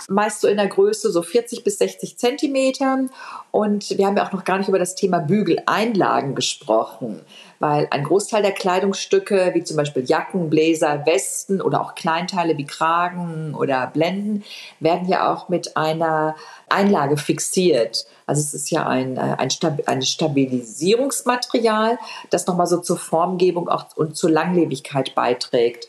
B: meist so in der Größe so 40 bis 60 Zentimetern. Und wir haben ja auch noch gar nicht über das Thema Bügeleinlagen gesprochen weil ein Großteil der Kleidungsstücke, wie zum Beispiel Jacken, Bläser, Westen oder auch Kleinteile wie Kragen oder Blenden, werden ja auch mit einer Einlage fixiert. Also es ist ja ein, äh, ein, ein Stabilisierungsmaterial, das nochmal so zur Formgebung auch und zur Langlebigkeit beiträgt.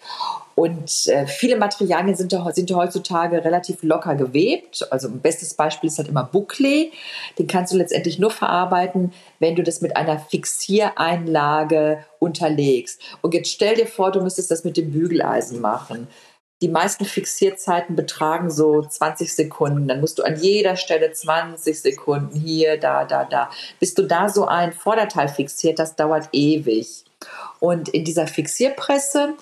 B: Und äh, viele Materialien sind, sind heutzutage relativ locker gewebt. Also ein bestes Beispiel ist halt immer Bouclé. Den kannst du letztendlich nur verarbeiten, wenn du das mit einer Fixiereinlage unterlegst. Und jetzt stell dir vor, du müsstest das mit dem Bügeleisen machen. Die meisten Fixierzeiten betragen so 20 Sekunden. Dann musst du an jeder Stelle 20 Sekunden hier, da, da, da. Bis du da so ein Vorderteil fixiert das dauert ewig. Und in dieser Fixierpresse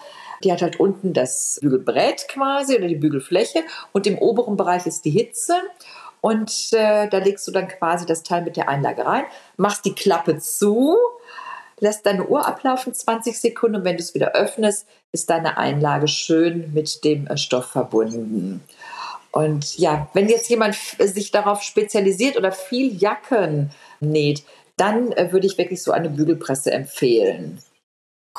B: die hat halt unten das Bügelbrett quasi oder die Bügelfläche und im oberen Bereich ist die Hitze. Und äh, da legst du dann quasi das Teil mit der Einlage rein, machst die Klappe zu, lässt deine Uhr ablaufen, 20 Sekunden und wenn du es wieder öffnest, ist deine Einlage schön mit dem äh, Stoff verbunden. Und ja, wenn jetzt jemand sich darauf spezialisiert oder viel Jacken näht, dann äh, würde ich wirklich so eine Bügelpresse empfehlen.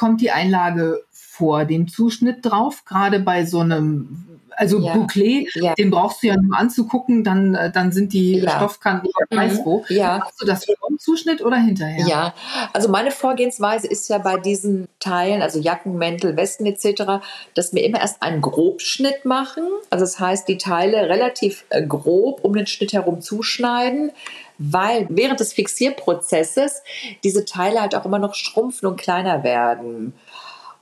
A: Kommt die Einlage vor dem Zuschnitt drauf, gerade bei so einem also ja. Bouclé, ja. den brauchst du ja nur anzugucken, dann, äh, dann sind die ja. Stoffkanten mhm. weiß wo. Ja. Machst du das vor dem Zuschnitt oder hinterher?
B: Ja, also meine Vorgehensweise ist ja bei diesen Teilen, also Jacken, Mäntel, Westen etc., dass wir immer erst einen Grobschnitt machen. Also das heißt, die Teile relativ äh, grob um den Schnitt herum zuschneiden weil während des Fixierprozesses diese Teile halt auch immer noch schrumpfen und kleiner werden.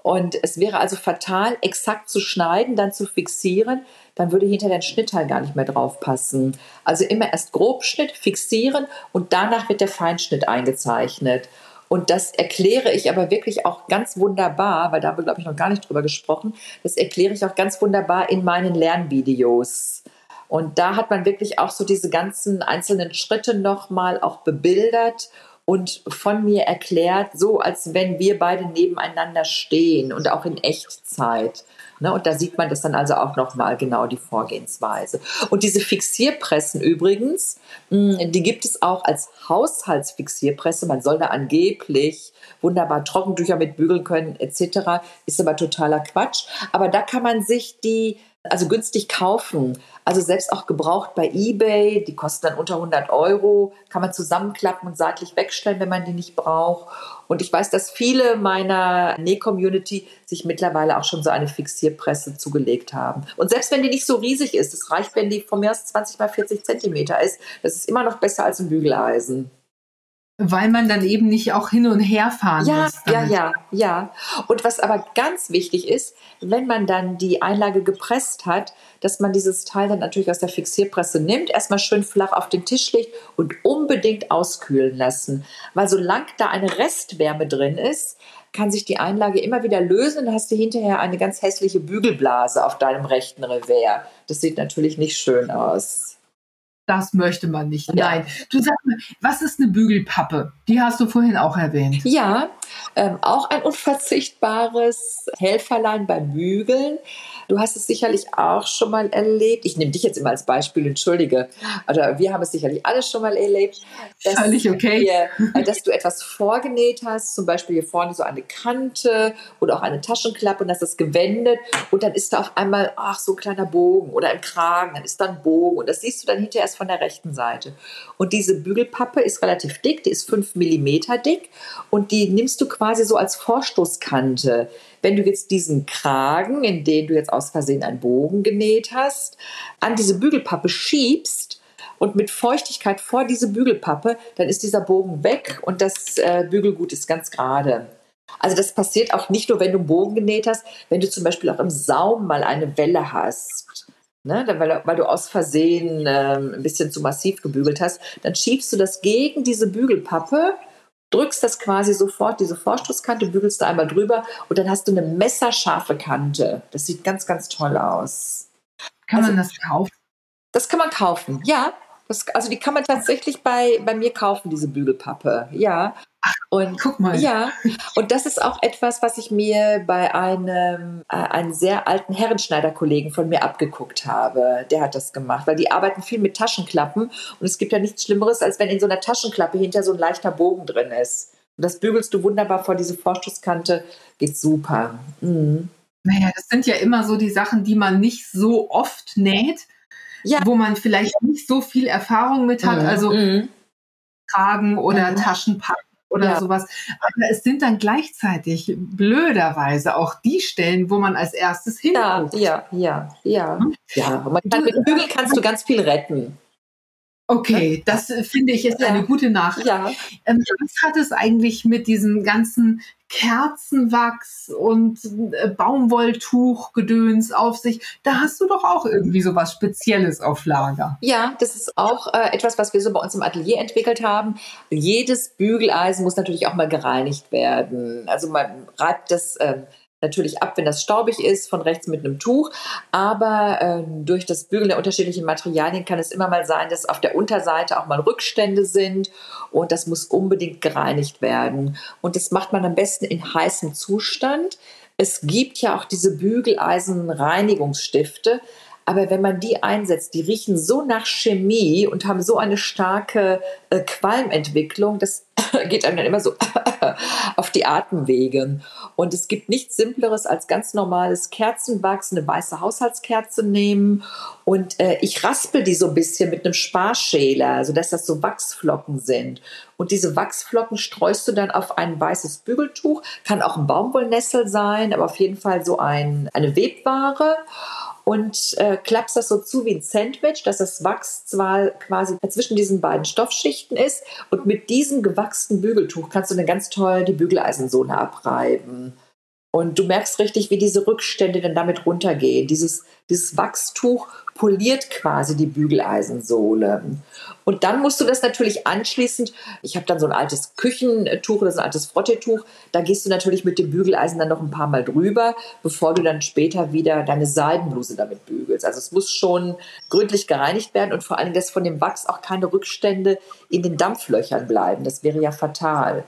B: Und es wäre also fatal, exakt zu schneiden, dann zu fixieren, dann würde hinter den Schnittteil gar nicht mehr drauf passen. Also immer erst Grobschnitt, fixieren und danach wird der Feinschnitt eingezeichnet. Und das erkläre ich aber wirklich auch ganz wunderbar, weil da haben wir, glaube ich, noch gar nicht drüber gesprochen. Das erkläre ich auch ganz wunderbar in meinen Lernvideos. Und da hat man wirklich auch so diese ganzen einzelnen Schritte nochmal auch bebildert und von mir erklärt, so als wenn wir beide nebeneinander stehen und auch in Echtzeit. Ne, und da sieht man das dann also auch nochmal genau die Vorgehensweise. Und diese Fixierpressen übrigens, hm, die gibt es auch als Haushaltsfixierpresse. Man soll da angeblich wunderbar Trockentücher mit bügeln können etc. Ist aber totaler Quatsch. Aber da kann man sich die also günstig kaufen. Also selbst auch gebraucht bei eBay, die kosten dann unter 100 Euro, kann man zusammenklappen und seitlich wegstellen, wenn man die nicht braucht. Und ich weiß, dass viele meiner Näh-Community sich mittlerweile auch schon so eine Fixierpresse zugelegt haben. Und selbst wenn die nicht so riesig ist, es reicht, wenn die von mir aus 20 mal 40 Zentimeter ist, das ist immer noch besser als ein Bügeleisen.
A: Weil man dann eben nicht auch hin und her fahren
B: ja,
A: muss.
B: Ja, ja, ja, ja. Und was aber ganz wichtig ist, wenn man dann die Einlage gepresst hat, dass man dieses Teil dann natürlich aus der Fixierpresse nimmt, erstmal schön flach auf den Tisch legt und unbedingt auskühlen lassen. Weil solange da eine Restwärme drin ist, kann sich die Einlage immer wieder lösen und dann hast du hinterher eine ganz hässliche Bügelblase auf deinem rechten Revers. Das sieht natürlich nicht schön aus
A: das möchte man nicht. Nein. Du sag mal, was ist eine Bügelpappe? Die hast du vorhin auch erwähnt.
B: Ja, ähm, auch ein unverzichtbares Helferlein beim Bügeln. Du hast es sicherlich auch schon mal erlebt. Ich nehme dich jetzt immer als Beispiel, entschuldige. Also wir haben es sicherlich alle schon mal erlebt.
A: Völlig okay.
B: Wir, äh, dass du etwas vorgenäht hast, zum Beispiel hier vorne so eine Kante oder auch eine Taschenklappe und hast das gewendet und dann ist da auf einmal, ach, so ein kleiner Bogen oder ein Kragen, dann ist da ein Bogen und das siehst du dann hinterher erst von der rechten Seite. Und diese Bügelpappe ist relativ dick, die ist 5 mm dick und die nimmst du quasi so als Vorstoßkante. Wenn du jetzt diesen Kragen, in den du jetzt aus Versehen einen Bogen genäht hast, an diese Bügelpappe schiebst, und mit Feuchtigkeit vor diese Bügelpappe, dann ist dieser Bogen weg und das äh, Bügelgut ist ganz gerade. Also das passiert auch nicht nur, wenn du einen Bogen genäht hast, wenn du zum Beispiel auch im Saum mal eine Welle hast ne, weil, weil, du aus Versehen ähm, ein bisschen zu massiv gebügelt hast, dann schiebst du das gegen diese Bügelpappe, drückst das quasi sofort, diese Vorstoßkante, bügelst du einmal drüber und dann hast du eine messerscharfe Kante. Das sieht ganz, ganz toll aus.
A: Kann also, man das kaufen?
B: Das kann man kaufen, ja. Das, also die kann man tatsächlich bei, bei mir kaufen, diese Bügelpappe. Ja.
A: Und guck mal.
B: Ja, und das ist auch etwas, was ich mir bei einem, äh, einem sehr alten Herrenschneiderkollegen von mir abgeguckt habe. Der hat das gemacht, weil die arbeiten viel mit Taschenklappen und es gibt ja nichts Schlimmeres, als wenn in so einer Taschenklappe hinter so ein leichter Bogen drin ist. Und das bügelst du wunderbar vor diese Vorstoßkante, geht super. Mhm.
A: Naja, das sind ja immer so die Sachen, die man nicht so oft näht, ja. wo man vielleicht nicht so viel Erfahrung mit hat. Mhm. Also mhm. Tragen oder mhm. Taschenpacken oder ja. sowas. Aber es sind dann gleichzeitig blöderweise auch die Stellen, wo man als erstes hinguckt.
B: Ja, ja, ja, ja. Ja. Kann, mit Bügel kannst du ganz viel retten.
A: Okay, das äh, finde ich ist ja. eine gute Nachricht. Ja. Ähm, was hat es eigentlich mit diesem ganzen Kerzenwachs und äh, Baumwolltuch-Gedöns auf sich? Da hast du doch auch irgendwie so was Spezielles auf Lager.
B: Ja, das ist auch äh, etwas, was wir so bei uns im Atelier entwickelt haben. Jedes Bügeleisen muss natürlich auch mal gereinigt werden. Also man reibt das äh, natürlich ab, wenn das staubig ist, von rechts mit einem Tuch. Aber äh, durch das Bügeln der unterschiedlichen Materialien kann es immer mal sein, dass auf der Unterseite auch mal Rückstände sind und das muss unbedingt gereinigt werden. Und das macht man am besten in heißem Zustand. Es gibt ja auch diese Bügeleisenreinigungsstifte, Aber wenn man die einsetzt, die riechen so nach Chemie und haben so eine starke äh, Qualmentwicklung, das [LAUGHS] geht einem dann immer so [LAUGHS] auf die Atemwege. Und es gibt nichts Simpleres als ganz normales Kerzenwachs, eine weiße Haushaltskerze nehmen. Und äh, ich raspel die so ein bisschen mit einem Sparschäler, sodass das so Wachsflocken sind. Und diese Wachsflocken streust du dann auf ein weißes Bügeltuch. Kann auch ein Baumwollnessel sein, aber auf jeden Fall so ein, eine Webware und äh, klappst das so zu wie ein Sandwich, dass das Wachs zwar quasi zwischen diesen beiden Stoffschichten ist und mit diesem gewachsenen Bügeltuch kannst du dann ganz toll die Bügeleisensohle abreiben. Und du merkst richtig, wie diese Rückstände dann damit runtergehen. Dieses, dieses Wachstuch poliert quasi die Bügeleisensohle. Und dann musst du das natürlich anschließend, ich habe dann so ein altes Küchentuch oder so ein altes Frottetuch, da gehst du natürlich mit dem Bügeleisen dann noch ein paar Mal drüber, bevor du dann später wieder deine Seidenbluse damit bügelst. Also es muss schon gründlich gereinigt werden und vor allem, dass von dem Wachs auch keine Rückstände in den Dampflöchern bleiben. Das wäre ja fatal.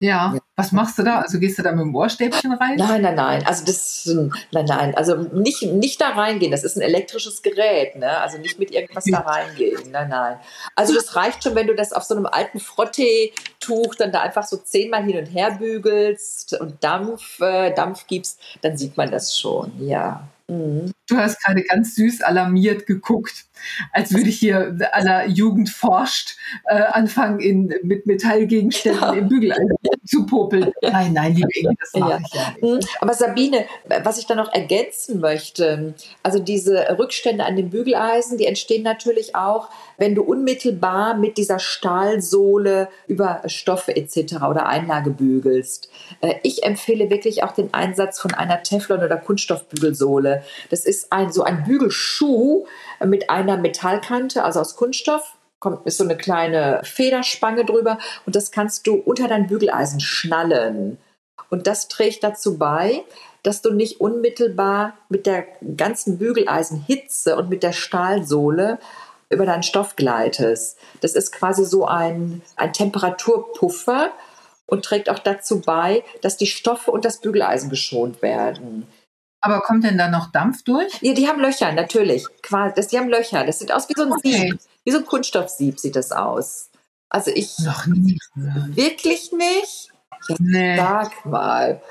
A: Ja. ja. Was machst du da? Also gehst du da mit dem Ohrstäbchen rein?
B: Nein, nein, nein. Also das, nein, nein. Also nicht, nicht da reingehen. Das ist ein elektrisches Gerät, ne? Also nicht mit irgendwas da reingehen. Nein, nein. Also das reicht schon, wenn du das auf so einem alten Frottee-Tuch dann da einfach so zehnmal hin und her bügelst und Dampf, äh, Dampf gibst, dann sieht man das schon, ja.
A: Mhm. Du hast gerade ganz süß alarmiert geguckt, als würde ich hier aller Jugend forscht äh, anfangen, in, mit Metallgegenständen ja. im Bügeleisen zu popeln. Nein, nein, liebe Inge, das mache ja. ich ja. Mhm.
B: Aber Sabine, was ich da noch ergänzen möchte, also diese Rückstände an den Bügeleisen, die entstehen natürlich auch, wenn du unmittelbar mit dieser Stahlsohle über Stoffe etc. oder Einlage bügelst. Äh, ich empfehle wirklich auch den Einsatz von einer Teflon- oder Kunststoffbügelsohle. Das ist ist ein, so ein Bügelschuh mit einer Metallkante, also aus Kunststoff. Kommt ist so eine kleine Federspange drüber und das kannst du unter dein Bügeleisen schnallen. Und das trägt dazu bei, dass du nicht unmittelbar mit der ganzen Bügeleisenhitze und mit der Stahlsohle über deinen Stoff gleitest. Das ist quasi so ein, ein Temperaturpuffer und trägt auch dazu bei, dass die Stoffe und das Bügeleisen geschont werden.
A: Aber kommt denn da noch Dampf durch?
B: Ja, die haben Löcher, natürlich. Quasi, das, die haben Löcher. Das sieht aus wie so ein okay. Sieb. Wie so ein Kunststoffsieb sieht das aus. Also ich.
A: Noch nie.
B: Wirklich nicht?
A: Nee.
B: Sag mal.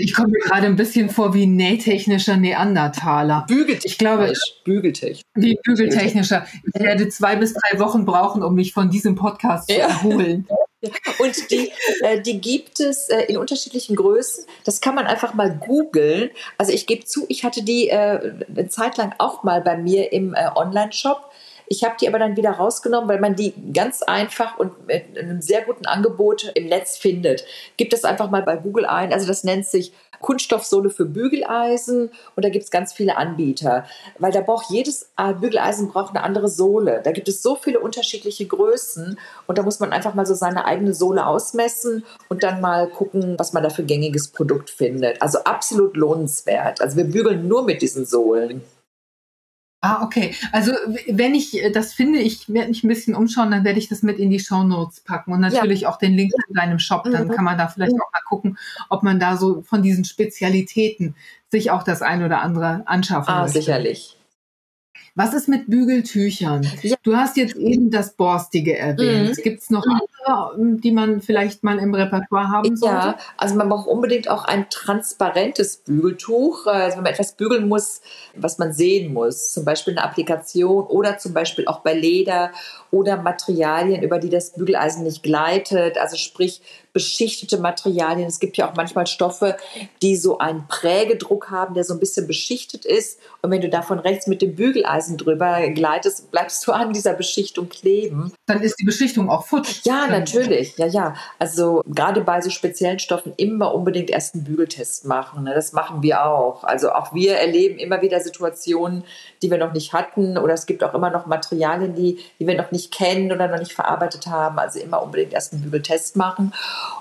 A: Ich komme mir gerade ein bisschen vor wie nähtechnischer Neandertaler.
B: Bügeltechnisch. Ich glaube,
A: bügeltechnisch. Wie bügeltechnischer. Ich werde zwei bis drei Wochen brauchen, um mich von diesem Podcast ja. zu erholen.
B: Und die, äh, die gibt es äh, in unterschiedlichen Größen. Das kann man einfach mal googeln. Also ich gebe zu, ich hatte die äh, eine Zeit lang auch mal bei mir im Online-Shop. Ich habe die aber dann wieder rausgenommen, weil man die ganz einfach und mit einem sehr guten Angebot im Netz findet. Gibt es einfach mal bei Google ein. Also das nennt sich Kunststoffsohle für Bügeleisen und da gibt es ganz viele Anbieter, weil da braucht jedes äh, Bügeleisen braucht eine andere Sohle. Da gibt es so viele unterschiedliche Größen und da muss man einfach mal so seine eigene Sohle ausmessen und dann mal gucken, was man da für gängiges Produkt findet. Also absolut lohnenswert. Also wir bügeln nur mit diesen Sohlen.
A: Ah, okay. Also wenn ich äh, das finde, ich werde mich ein bisschen umschauen, dann werde ich das mit in die Show Notes packen und natürlich ja. auch den Link zu deinem Shop. Dann mhm. kann man da vielleicht auch mal gucken, ob man da so von diesen Spezialitäten sich auch das ein oder andere anschaffen ah,
B: möchte. sicherlich.
A: Was ist mit Bügeltüchern? Ja. Du hast jetzt eben das Borstige erwähnt. Mhm. Gibt es noch andere, ähm, die man vielleicht mal im Repertoire haben sollte?
B: Ja, also man braucht unbedingt auch ein transparentes Bügeltuch. Also wenn man etwas bügeln muss, was man sehen muss, zum Beispiel eine Applikation oder zum Beispiel auch bei Leder oder Materialien, über die das Bügeleisen nicht gleitet, also sprich beschichtete Materialien. Es gibt ja auch manchmal Stoffe, die so einen Prägedruck haben, der so ein bisschen beschichtet ist. Und wenn du davon rechts mit dem Bügeleisen drüber gleitest, bleibst du an dieser Beschichtung kleben.
A: Dann ist die Beschichtung auch futsch.
B: Ja, natürlich. Ja, ja. Also gerade bei so speziellen Stoffen immer unbedingt erst einen Bügeltest machen. Ne? Das machen wir auch. Also auch wir erleben immer wieder Situationen, die wir noch nicht hatten. Oder es gibt auch immer noch Materialien, die, die wir noch nicht kennen oder noch nicht verarbeitet haben. Also immer unbedingt erst einen Bügeltest machen.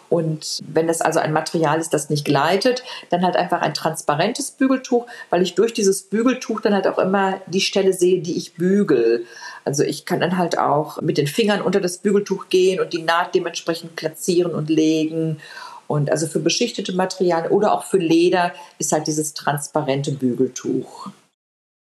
B: Und wenn das also ein Material ist, das nicht gleitet, dann halt einfach ein transparentes Bügeltuch, weil ich durch dieses Bügeltuch dann halt auch immer die Stelle sehe, die ich bügel. Also ich kann dann halt auch mit den Fingern unter das Bügeltuch gehen und die Naht dementsprechend platzieren und legen. Und also für beschichtete Materialien oder auch für Leder ist halt dieses transparente Bügeltuch.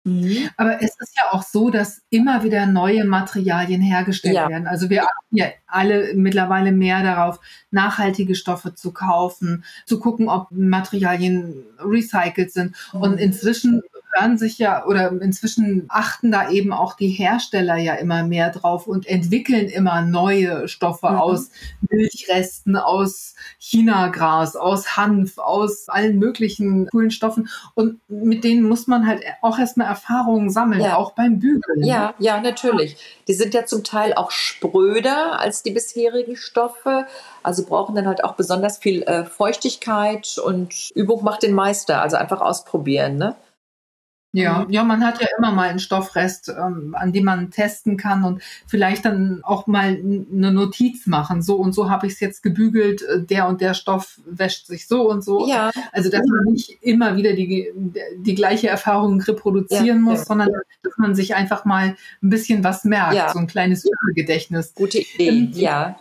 A: Mhm. Aber es ist ja auch so, dass immer wieder neue Materialien hergestellt ja. werden. Also wir achten ja alle mittlerweile mehr darauf, nachhaltige Stoffe zu kaufen, zu gucken, ob Materialien recycelt sind. Mhm. Und inzwischen hören sich ja oder inzwischen achten da eben auch die Hersteller ja immer mehr drauf und entwickeln immer neue Stoffe mhm. aus Milchresten, aus Chinagras, aus Hanf, aus allen möglichen coolen Stoffen. Und mit denen muss man halt auch erstmal Erfahrungen sammeln, ja. auch beim Bügeln.
B: Ja, ja, natürlich. Die sind ja zum Teil auch spröder als die bisherigen Stoffe. Also brauchen dann halt auch besonders viel äh, Feuchtigkeit und Übung macht den Meister. Also einfach ausprobieren. Ne?
A: Ja, mhm. ja, man hat ja immer mal einen Stoffrest, ähm, an dem man testen kann und vielleicht dann auch mal eine Notiz machen. So und so habe ich es jetzt gebügelt, äh, der und der Stoff wäscht sich so und so. Ja. Also dass man nicht immer wieder die, die gleiche Erfahrung reproduzieren ja, muss, sondern dass man sich einfach mal ein bisschen was merkt, ja. so ein kleines Gedächtnis.
B: Gute Idee, ähm, ja.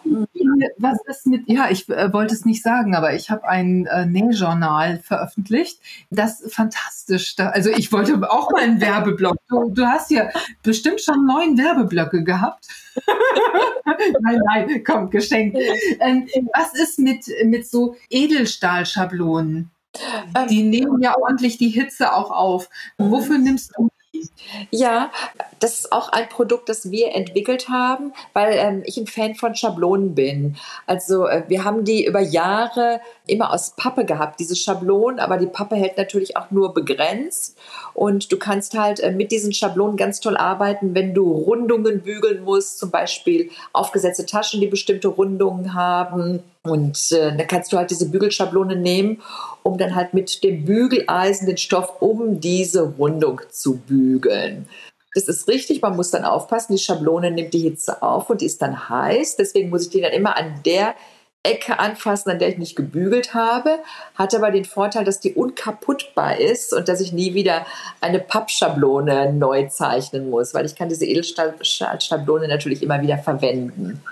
A: Was ist mit, ja, ich äh, wollte es nicht sagen, aber ich habe ein äh, Nähjournal veröffentlicht, das fantastisch, da, also ich wollte auch mal einen [LAUGHS] Werbeblock. Du, du hast ja bestimmt schon neun Werbeblöcke gehabt. [LAUGHS] nein, nein, komm, geschenkt. Ähm, was ist mit, mit so Edelstahlschablonen? Ähm, die nehmen ja ordentlich die Hitze auch auf. Wofür nimmst du
B: ja, das ist auch ein Produkt, das wir entwickelt haben, weil ähm, ich ein Fan von Schablonen bin. Also äh, wir haben die über Jahre immer aus Pappe gehabt, diese Schablonen, aber die Pappe hält natürlich auch nur begrenzt. Und du kannst halt äh, mit diesen Schablonen ganz toll arbeiten, wenn du Rundungen bügeln musst, zum Beispiel aufgesetzte Taschen, die bestimmte Rundungen haben. Und äh, dann kannst du halt diese Bügelschablone nehmen, um dann halt mit dem Bügeleisen den Stoff um diese Rundung zu bügeln. Das ist richtig, man muss dann aufpassen, die Schablone nimmt die Hitze auf und die ist dann heiß. Deswegen muss ich die dann immer an der Ecke anfassen, an der ich nicht gebügelt habe. Hat aber den Vorteil, dass die unkaputtbar ist und dass ich nie wieder eine Pappschablone neu zeichnen muss, weil ich kann diese Edelstahlschablone natürlich immer wieder verwenden.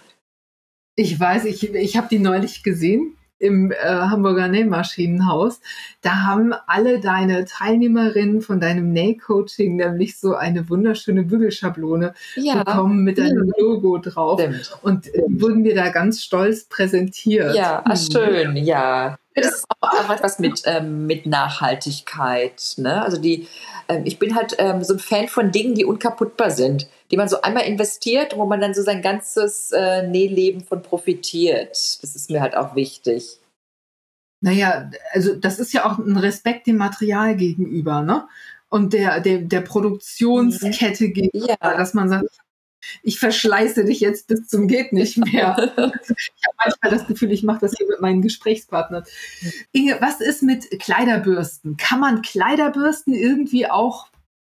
A: Ich weiß, ich, ich habe die neulich gesehen im äh, Hamburger Nähmaschinenhaus. Da haben alle deine Teilnehmerinnen von deinem Nähcoaching nämlich so eine wunderschöne Bügelschablone ja. bekommen mit deinem Logo drauf. Stimmt. Und äh, wurden wir da ganz stolz präsentiert.
B: Ja, hm. schön, ja. Das ist auch etwas mit, ähm, mit Nachhaltigkeit. Ne? Also die, ähm, ich bin halt ähm, so ein Fan von Dingen, die unkaputtbar sind, die man so einmal investiert, wo man dann so sein ganzes äh, Nähleben von profitiert. Das ist mir halt auch wichtig.
A: Naja, also das ist ja auch ein Respekt dem Material gegenüber, ne? Und der, der, der Produktionskette mhm. gegenüber, ja. dass man sagt, ich verschleiße dich jetzt bis zum geht nicht mehr. [LAUGHS] ich habe manchmal das Gefühl, ich mache das hier mit meinen Gesprächspartnern. Inge, was ist mit Kleiderbürsten? Kann man Kleiderbürsten irgendwie auch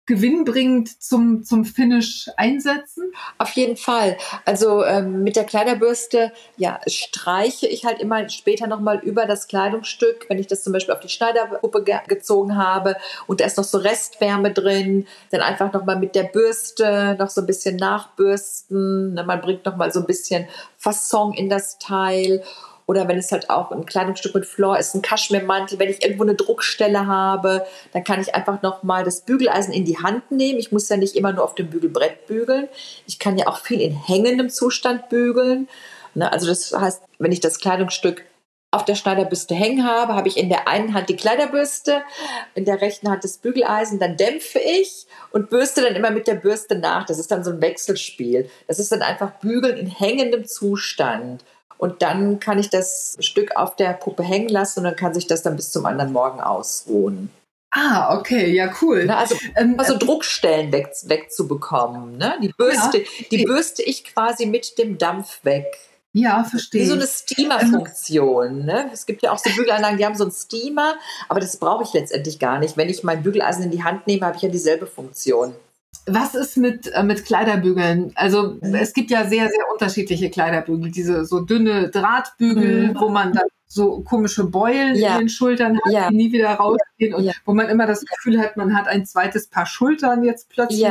A: gewinnbringend zum, zum Finish einsetzen?
B: Auf jeden Fall. Also ähm, mit der Kleiderbürste, ja, streiche ich halt immer später nochmal über das Kleidungsstück, wenn ich das zum Beispiel auf die Schneiderpuppe ge gezogen habe und da ist noch so Restwärme drin, dann einfach nochmal mit der Bürste noch so ein bisschen nachbürsten. Ne, man bringt nochmal so ein bisschen Fasson in das Teil oder wenn es halt auch ein Kleidungsstück mit Flor ist, ein Kaschmirmantel, wenn ich irgendwo eine Druckstelle habe, dann kann ich einfach nochmal das Bügeleisen in die Hand nehmen. Ich muss ja nicht immer nur auf dem Bügelbrett bügeln. Ich kann ja auch viel in hängendem Zustand bügeln. Ne, also das heißt, wenn ich das Kleidungsstück auf der Schneiderbürste hängen habe, habe ich in der einen Hand die Kleiderbürste, in der rechten Hand das Bügeleisen, dann dämpfe ich und bürste dann immer mit der Bürste nach. Das ist dann so ein Wechselspiel. Das ist dann einfach Bügeln in hängendem Zustand. Und dann kann ich das Stück auf der Puppe hängen lassen und dann kann sich das dann bis zum anderen Morgen ausruhen.
A: Ah, okay, ja, cool.
B: Ne, also, ähm, also äh, Druckstellen weg, wegzubekommen. Ne? Die, Bürste, ja, die bürste ich quasi mit dem Dampf weg.
A: Ja, verstehe.
B: Wie so eine Steamer-Funktion. Ne? Es gibt ja auch so Bügelanlagen, die haben so einen Steamer, aber das brauche ich letztendlich gar nicht. Wenn ich mein Bügeleisen in die Hand nehme, habe ich ja dieselbe Funktion.
A: Was ist mit, äh, mit Kleiderbügeln? Also mhm. es gibt ja sehr, sehr unterschiedliche Kleiderbügel. Diese so dünne Drahtbügel, mhm. wo man dann so komische Beulen ja. in den Schultern hat, ja. die nie wieder rausgehen und ja. wo man immer das Gefühl hat, man hat ein zweites Paar Schultern jetzt plötzlich.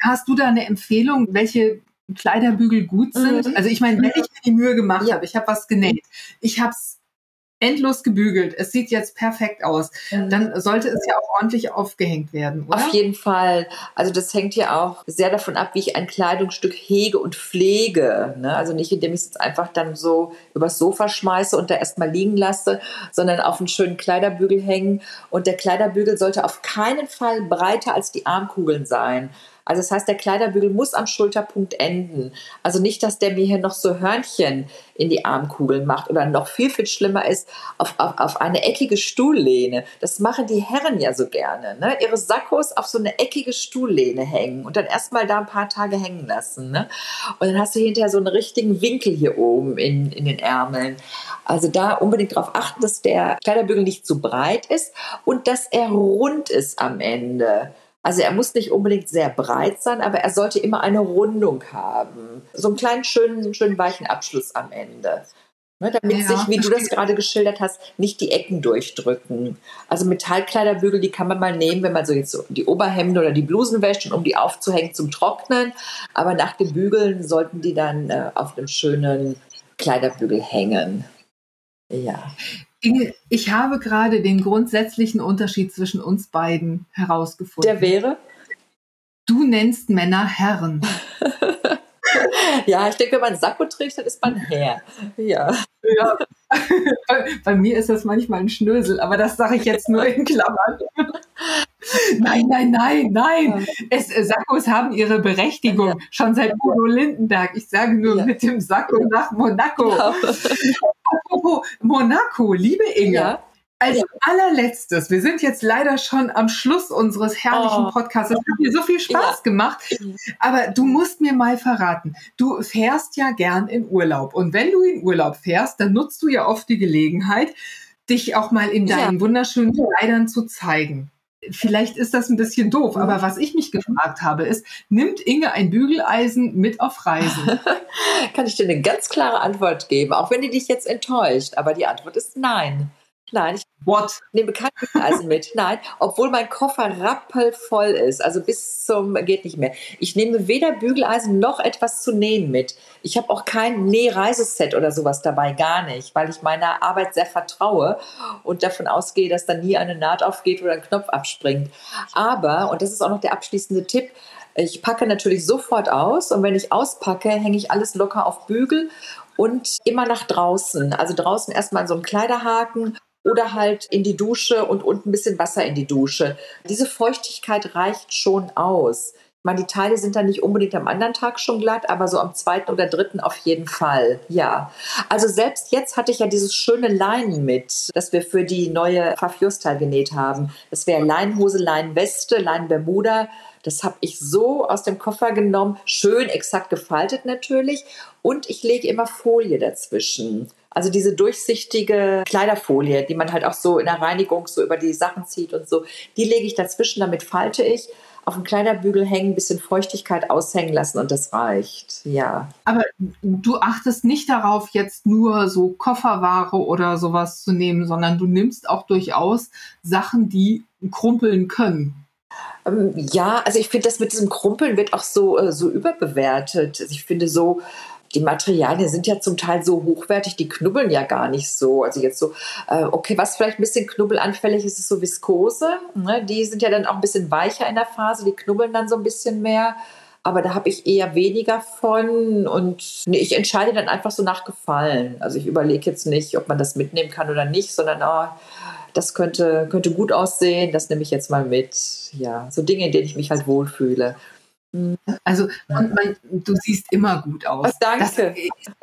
A: Hast du da eine Empfehlung, welche Kleiderbügel gut sind? Mhm. Also ich meine, wenn ich mir die Mühe gemacht habe, ich habe was genäht, ich habe es endlos gebügelt. Es sieht jetzt perfekt aus. Mhm. Dann sollte es ja auch ordentlich aufgehängt werden,
B: oder? Auf jeden Fall. Also das hängt ja auch sehr davon ab, wie ich ein Kleidungsstück hege und pflege. Ne? Also nicht, indem ich es einfach dann so übers Sofa schmeiße und da erstmal liegen lasse, sondern auf einen schönen Kleiderbügel hängen. Und der Kleiderbügel sollte auf keinen Fall breiter als die Armkugeln sein. Also das heißt, der Kleiderbügel muss am Schulterpunkt enden. Also nicht, dass der mir hier noch so Hörnchen in die Armkugeln macht oder noch viel, viel schlimmer ist, auf, auf, auf eine eckige Stuhllehne. Das machen die Herren ja so gerne. Ne? Ihre Sakkos auf so eine eckige Stuhllehne hängen und dann erstmal da ein paar Tage hängen lassen. Ne? Und dann hast du hinterher so einen richtigen Winkel hier oben in, in den Ärmeln. Also da unbedingt darauf achten, dass der Kleiderbügel nicht zu breit ist und dass er rund ist am Ende. Also er muss nicht unbedingt sehr breit sein, aber er sollte immer eine Rundung haben. So einen kleinen, schönen, schönen weichen Abschluss am Ende. Ne, damit ja, sich, wie du das gerade geschildert hast, nicht die Ecken durchdrücken. Also Metallkleiderbügel, die kann man mal nehmen, wenn man so jetzt so die Oberhemden oder die Blusen wäscht, und um die aufzuhängen zum Trocknen. Aber nach dem Bügeln sollten die dann äh, auf einem schönen Kleiderbügel hängen. Ja.
A: Inge, ich habe gerade den grundsätzlichen Unterschied zwischen uns beiden herausgefunden.
B: Der wäre?
A: Du nennst Männer Herren. [LAUGHS]
B: ja, ich denke, wenn man Sakko trägt, dann ist man Herr. Ja. ja. [LAUGHS]
A: Bei, bei, mir ist das manchmal ein Schnösel, aber das sage ich jetzt nur in Klammern. [LAUGHS] [LAUGHS] nein, nein, nein, nein. Es, äh, Sakkos haben ihre Berechtigung ja. schon seit Udo Lindenberg. Ich sage nur ja. mit dem Sakko nach Monaco. Ja. [LAUGHS] Apropos Monaco, liebe Inge. Als allerletztes, wir sind jetzt leider schon am Schluss unseres herrlichen oh. Podcasts. Es hat mir so viel Spaß gemacht. Aber du musst mir mal verraten, du fährst ja gern in Urlaub. Und wenn du in Urlaub fährst, dann nutzt du ja oft die Gelegenheit, dich auch mal in deinen wunderschönen Kleidern zu zeigen. Vielleicht ist das ein bisschen doof, aber was ich mich gefragt habe, ist, nimmt Inge ein Bügeleisen mit auf Reisen? [LAUGHS]
B: Kann ich dir eine ganz klare Antwort geben, auch wenn die dich jetzt enttäuscht. Aber die Antwort ist nein. Nein, ich What? nehme kein Bügeleisen mit. [LAUGHS] Nein, obwohl mein Koffer rappelvoll ist, also bis zum geht nicht mehr. Ich nehme weder Bügeleisen noch etwas zu nähen mit. Ich habe auch kein Nähreiseset oder sowas dabei, gar nicht, weil ich meiner Arbeit sehr vertraue und davon ausgehe, dass da nie eine Naht aufgeht oder ein Knopf abspringt. Aber, und das ist auch noch der abschließende Tipp, ich packe natürlich sofort aus und wenn ich auspacke, hänge ich alles locker auf Bügel und immer nach draußen. Also draußen erstmal so einen Kleiderhaken oder halt in die Dusche und unten ein bisschen Wasser in die Dusche. Diese Feuchtigkeit reicht schon aus. Ich meine, die Teile sind dann nicht unbedingt am anderen Tag schon glatt, aber so am zweiten oder dritten auf jeden Fall. Ja. Also selbst jetzt hatte ich ja dieses schöne Leinen mit, das wir für die neue Fafjustal genäht haben. Das wäre Leinenhose, Leinenweste, Leinenbermuda. Das habe ich so aus dem Koffer genommen, schön exakt gefaltet natürlich. Und ich lege immer Folie dazwischen. Also diese durchsichtige Kleiderfolie, die man halt auch so in der Reinigung so über die Sachen zieht und so, die lege ich dazwischen, damit falte ich auf dem Kleiderbügel hängen, ein bisschen Feuchtigkeit aushängen lassen und das reicht. Ja.
A: Aber du achtest nicht darauf, jetzt nur so Kofferware oder sowas zu nehmen, sondern du nimmst auch durchaus Sachen, die krumpeln können.
B: Ähm, ja, also ich finde, das mit diesem Krumpeln wird auch so, äh, so überbewertet. Also ich finde so, die Materialien sind ja zum Teil so hochwertig, die knubbeln ja gar nicht so. Also jetzt so, äh, okay, was vielleicht ein bisschen knubbelanfällig ist, ist so Viskose. Ne? Die sind ja dann auch ein bisschen weicher in der Phase, die knubbeln dann so ein bisschen mehr. Aber da habe ich eher weniger von und nee, ich entscheide dann einfach so nach Gefallen. Also ich überlege jetzt nicht, ob man das mitnehmen kann oder nicht, sondern oh, das könnte, könnte gut aussehen, das nehme ich jetzt mal mit. Ja, so Dinge, in denen ich mich halt wohlfühle.
A: Also man, du siehst immer gut aus.
B: Oh, danke.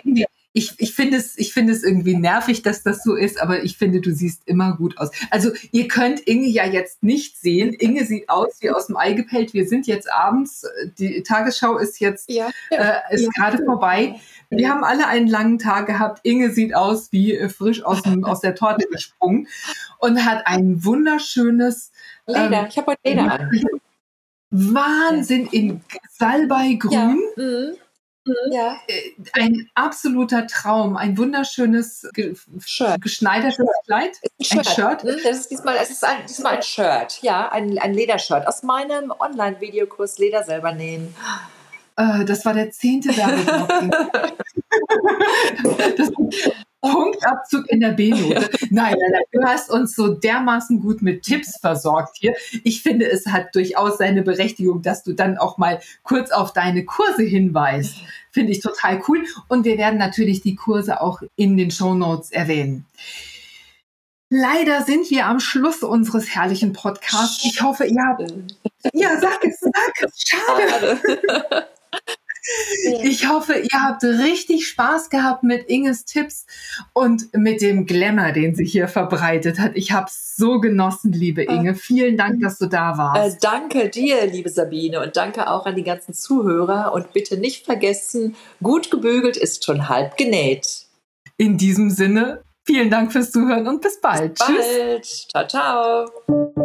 A: Das, ich, ich finde es, ich finde es irgendwie nervig, dass das so ist, aber ich finde, du siehst immer gut aus. Also ihr könnt Inge ja jetzt nicht sehen. Inge sieht aus wie aus dem Ei gepellt. Wir sind jetzt abends. Die Tagesschau ist jetzt ja, Äh, ist ja. gerade vorbei. Wir haben alle einen langen Tag gehabt. Inge sieht aus wie äh, frisch aus, dem, aus der Torte gesprungen und hat ein wunderschönes
B: Leder. Ähm, ich habe heute Leder an.
A: Wahnsinn in Salbeigrün. Ja. Mhm. Mhm. Ja. Äh, ein absoluter Traum, ein wunderschönes ge Shirt. geschneidertes Kleid.
B: Ein Shirt. Ein Shirt. Mhm, das ist diesmal, es ist ein, diesmal ein Shirt, ja, ein, ein Ledershirt aus meinem Online-Videokurs Leder selber nähen.
A: Äh, das war der zehnte Werbeblock. [LAUGHS] das, Punktabzug in der B-Note. Nein, nein, nein, du hast uns so dermaßen gut mit Tipps versorgt hier. Ich finde, es hat durchaus seine Berechtigung, dass du dann auch mal kurz auf deine Kurse hinweist. Finde ich total cool. Und wir werden natürlich die Kurse auch in den Show Notes erwähnen. Leider sind wir am Schluss unseres herrlichen Podcasts. Ich hoffe, ihr habt. Ja, sag es, sag es. Schade. Ich hoffe, ihr habt richtig Spaß gehabt mit Inges Tipps und mit dem Glamour, den sie hier verbreitet hat. Ich habe es so genossen, liebe ah. Inge. Vielen Dank, dass du da warst.
B: Äh, danke dir, liebe Sabine, und danke auch an die ganzen Zuhörer. Und bitte nicht vergessen, gut gebügelt ist schon halb genäht.
A: In diesem Sinne, vielen Dank fürs Zuhören und bis bald.
B: Bis bald. Tschüss. Ciao, ciao.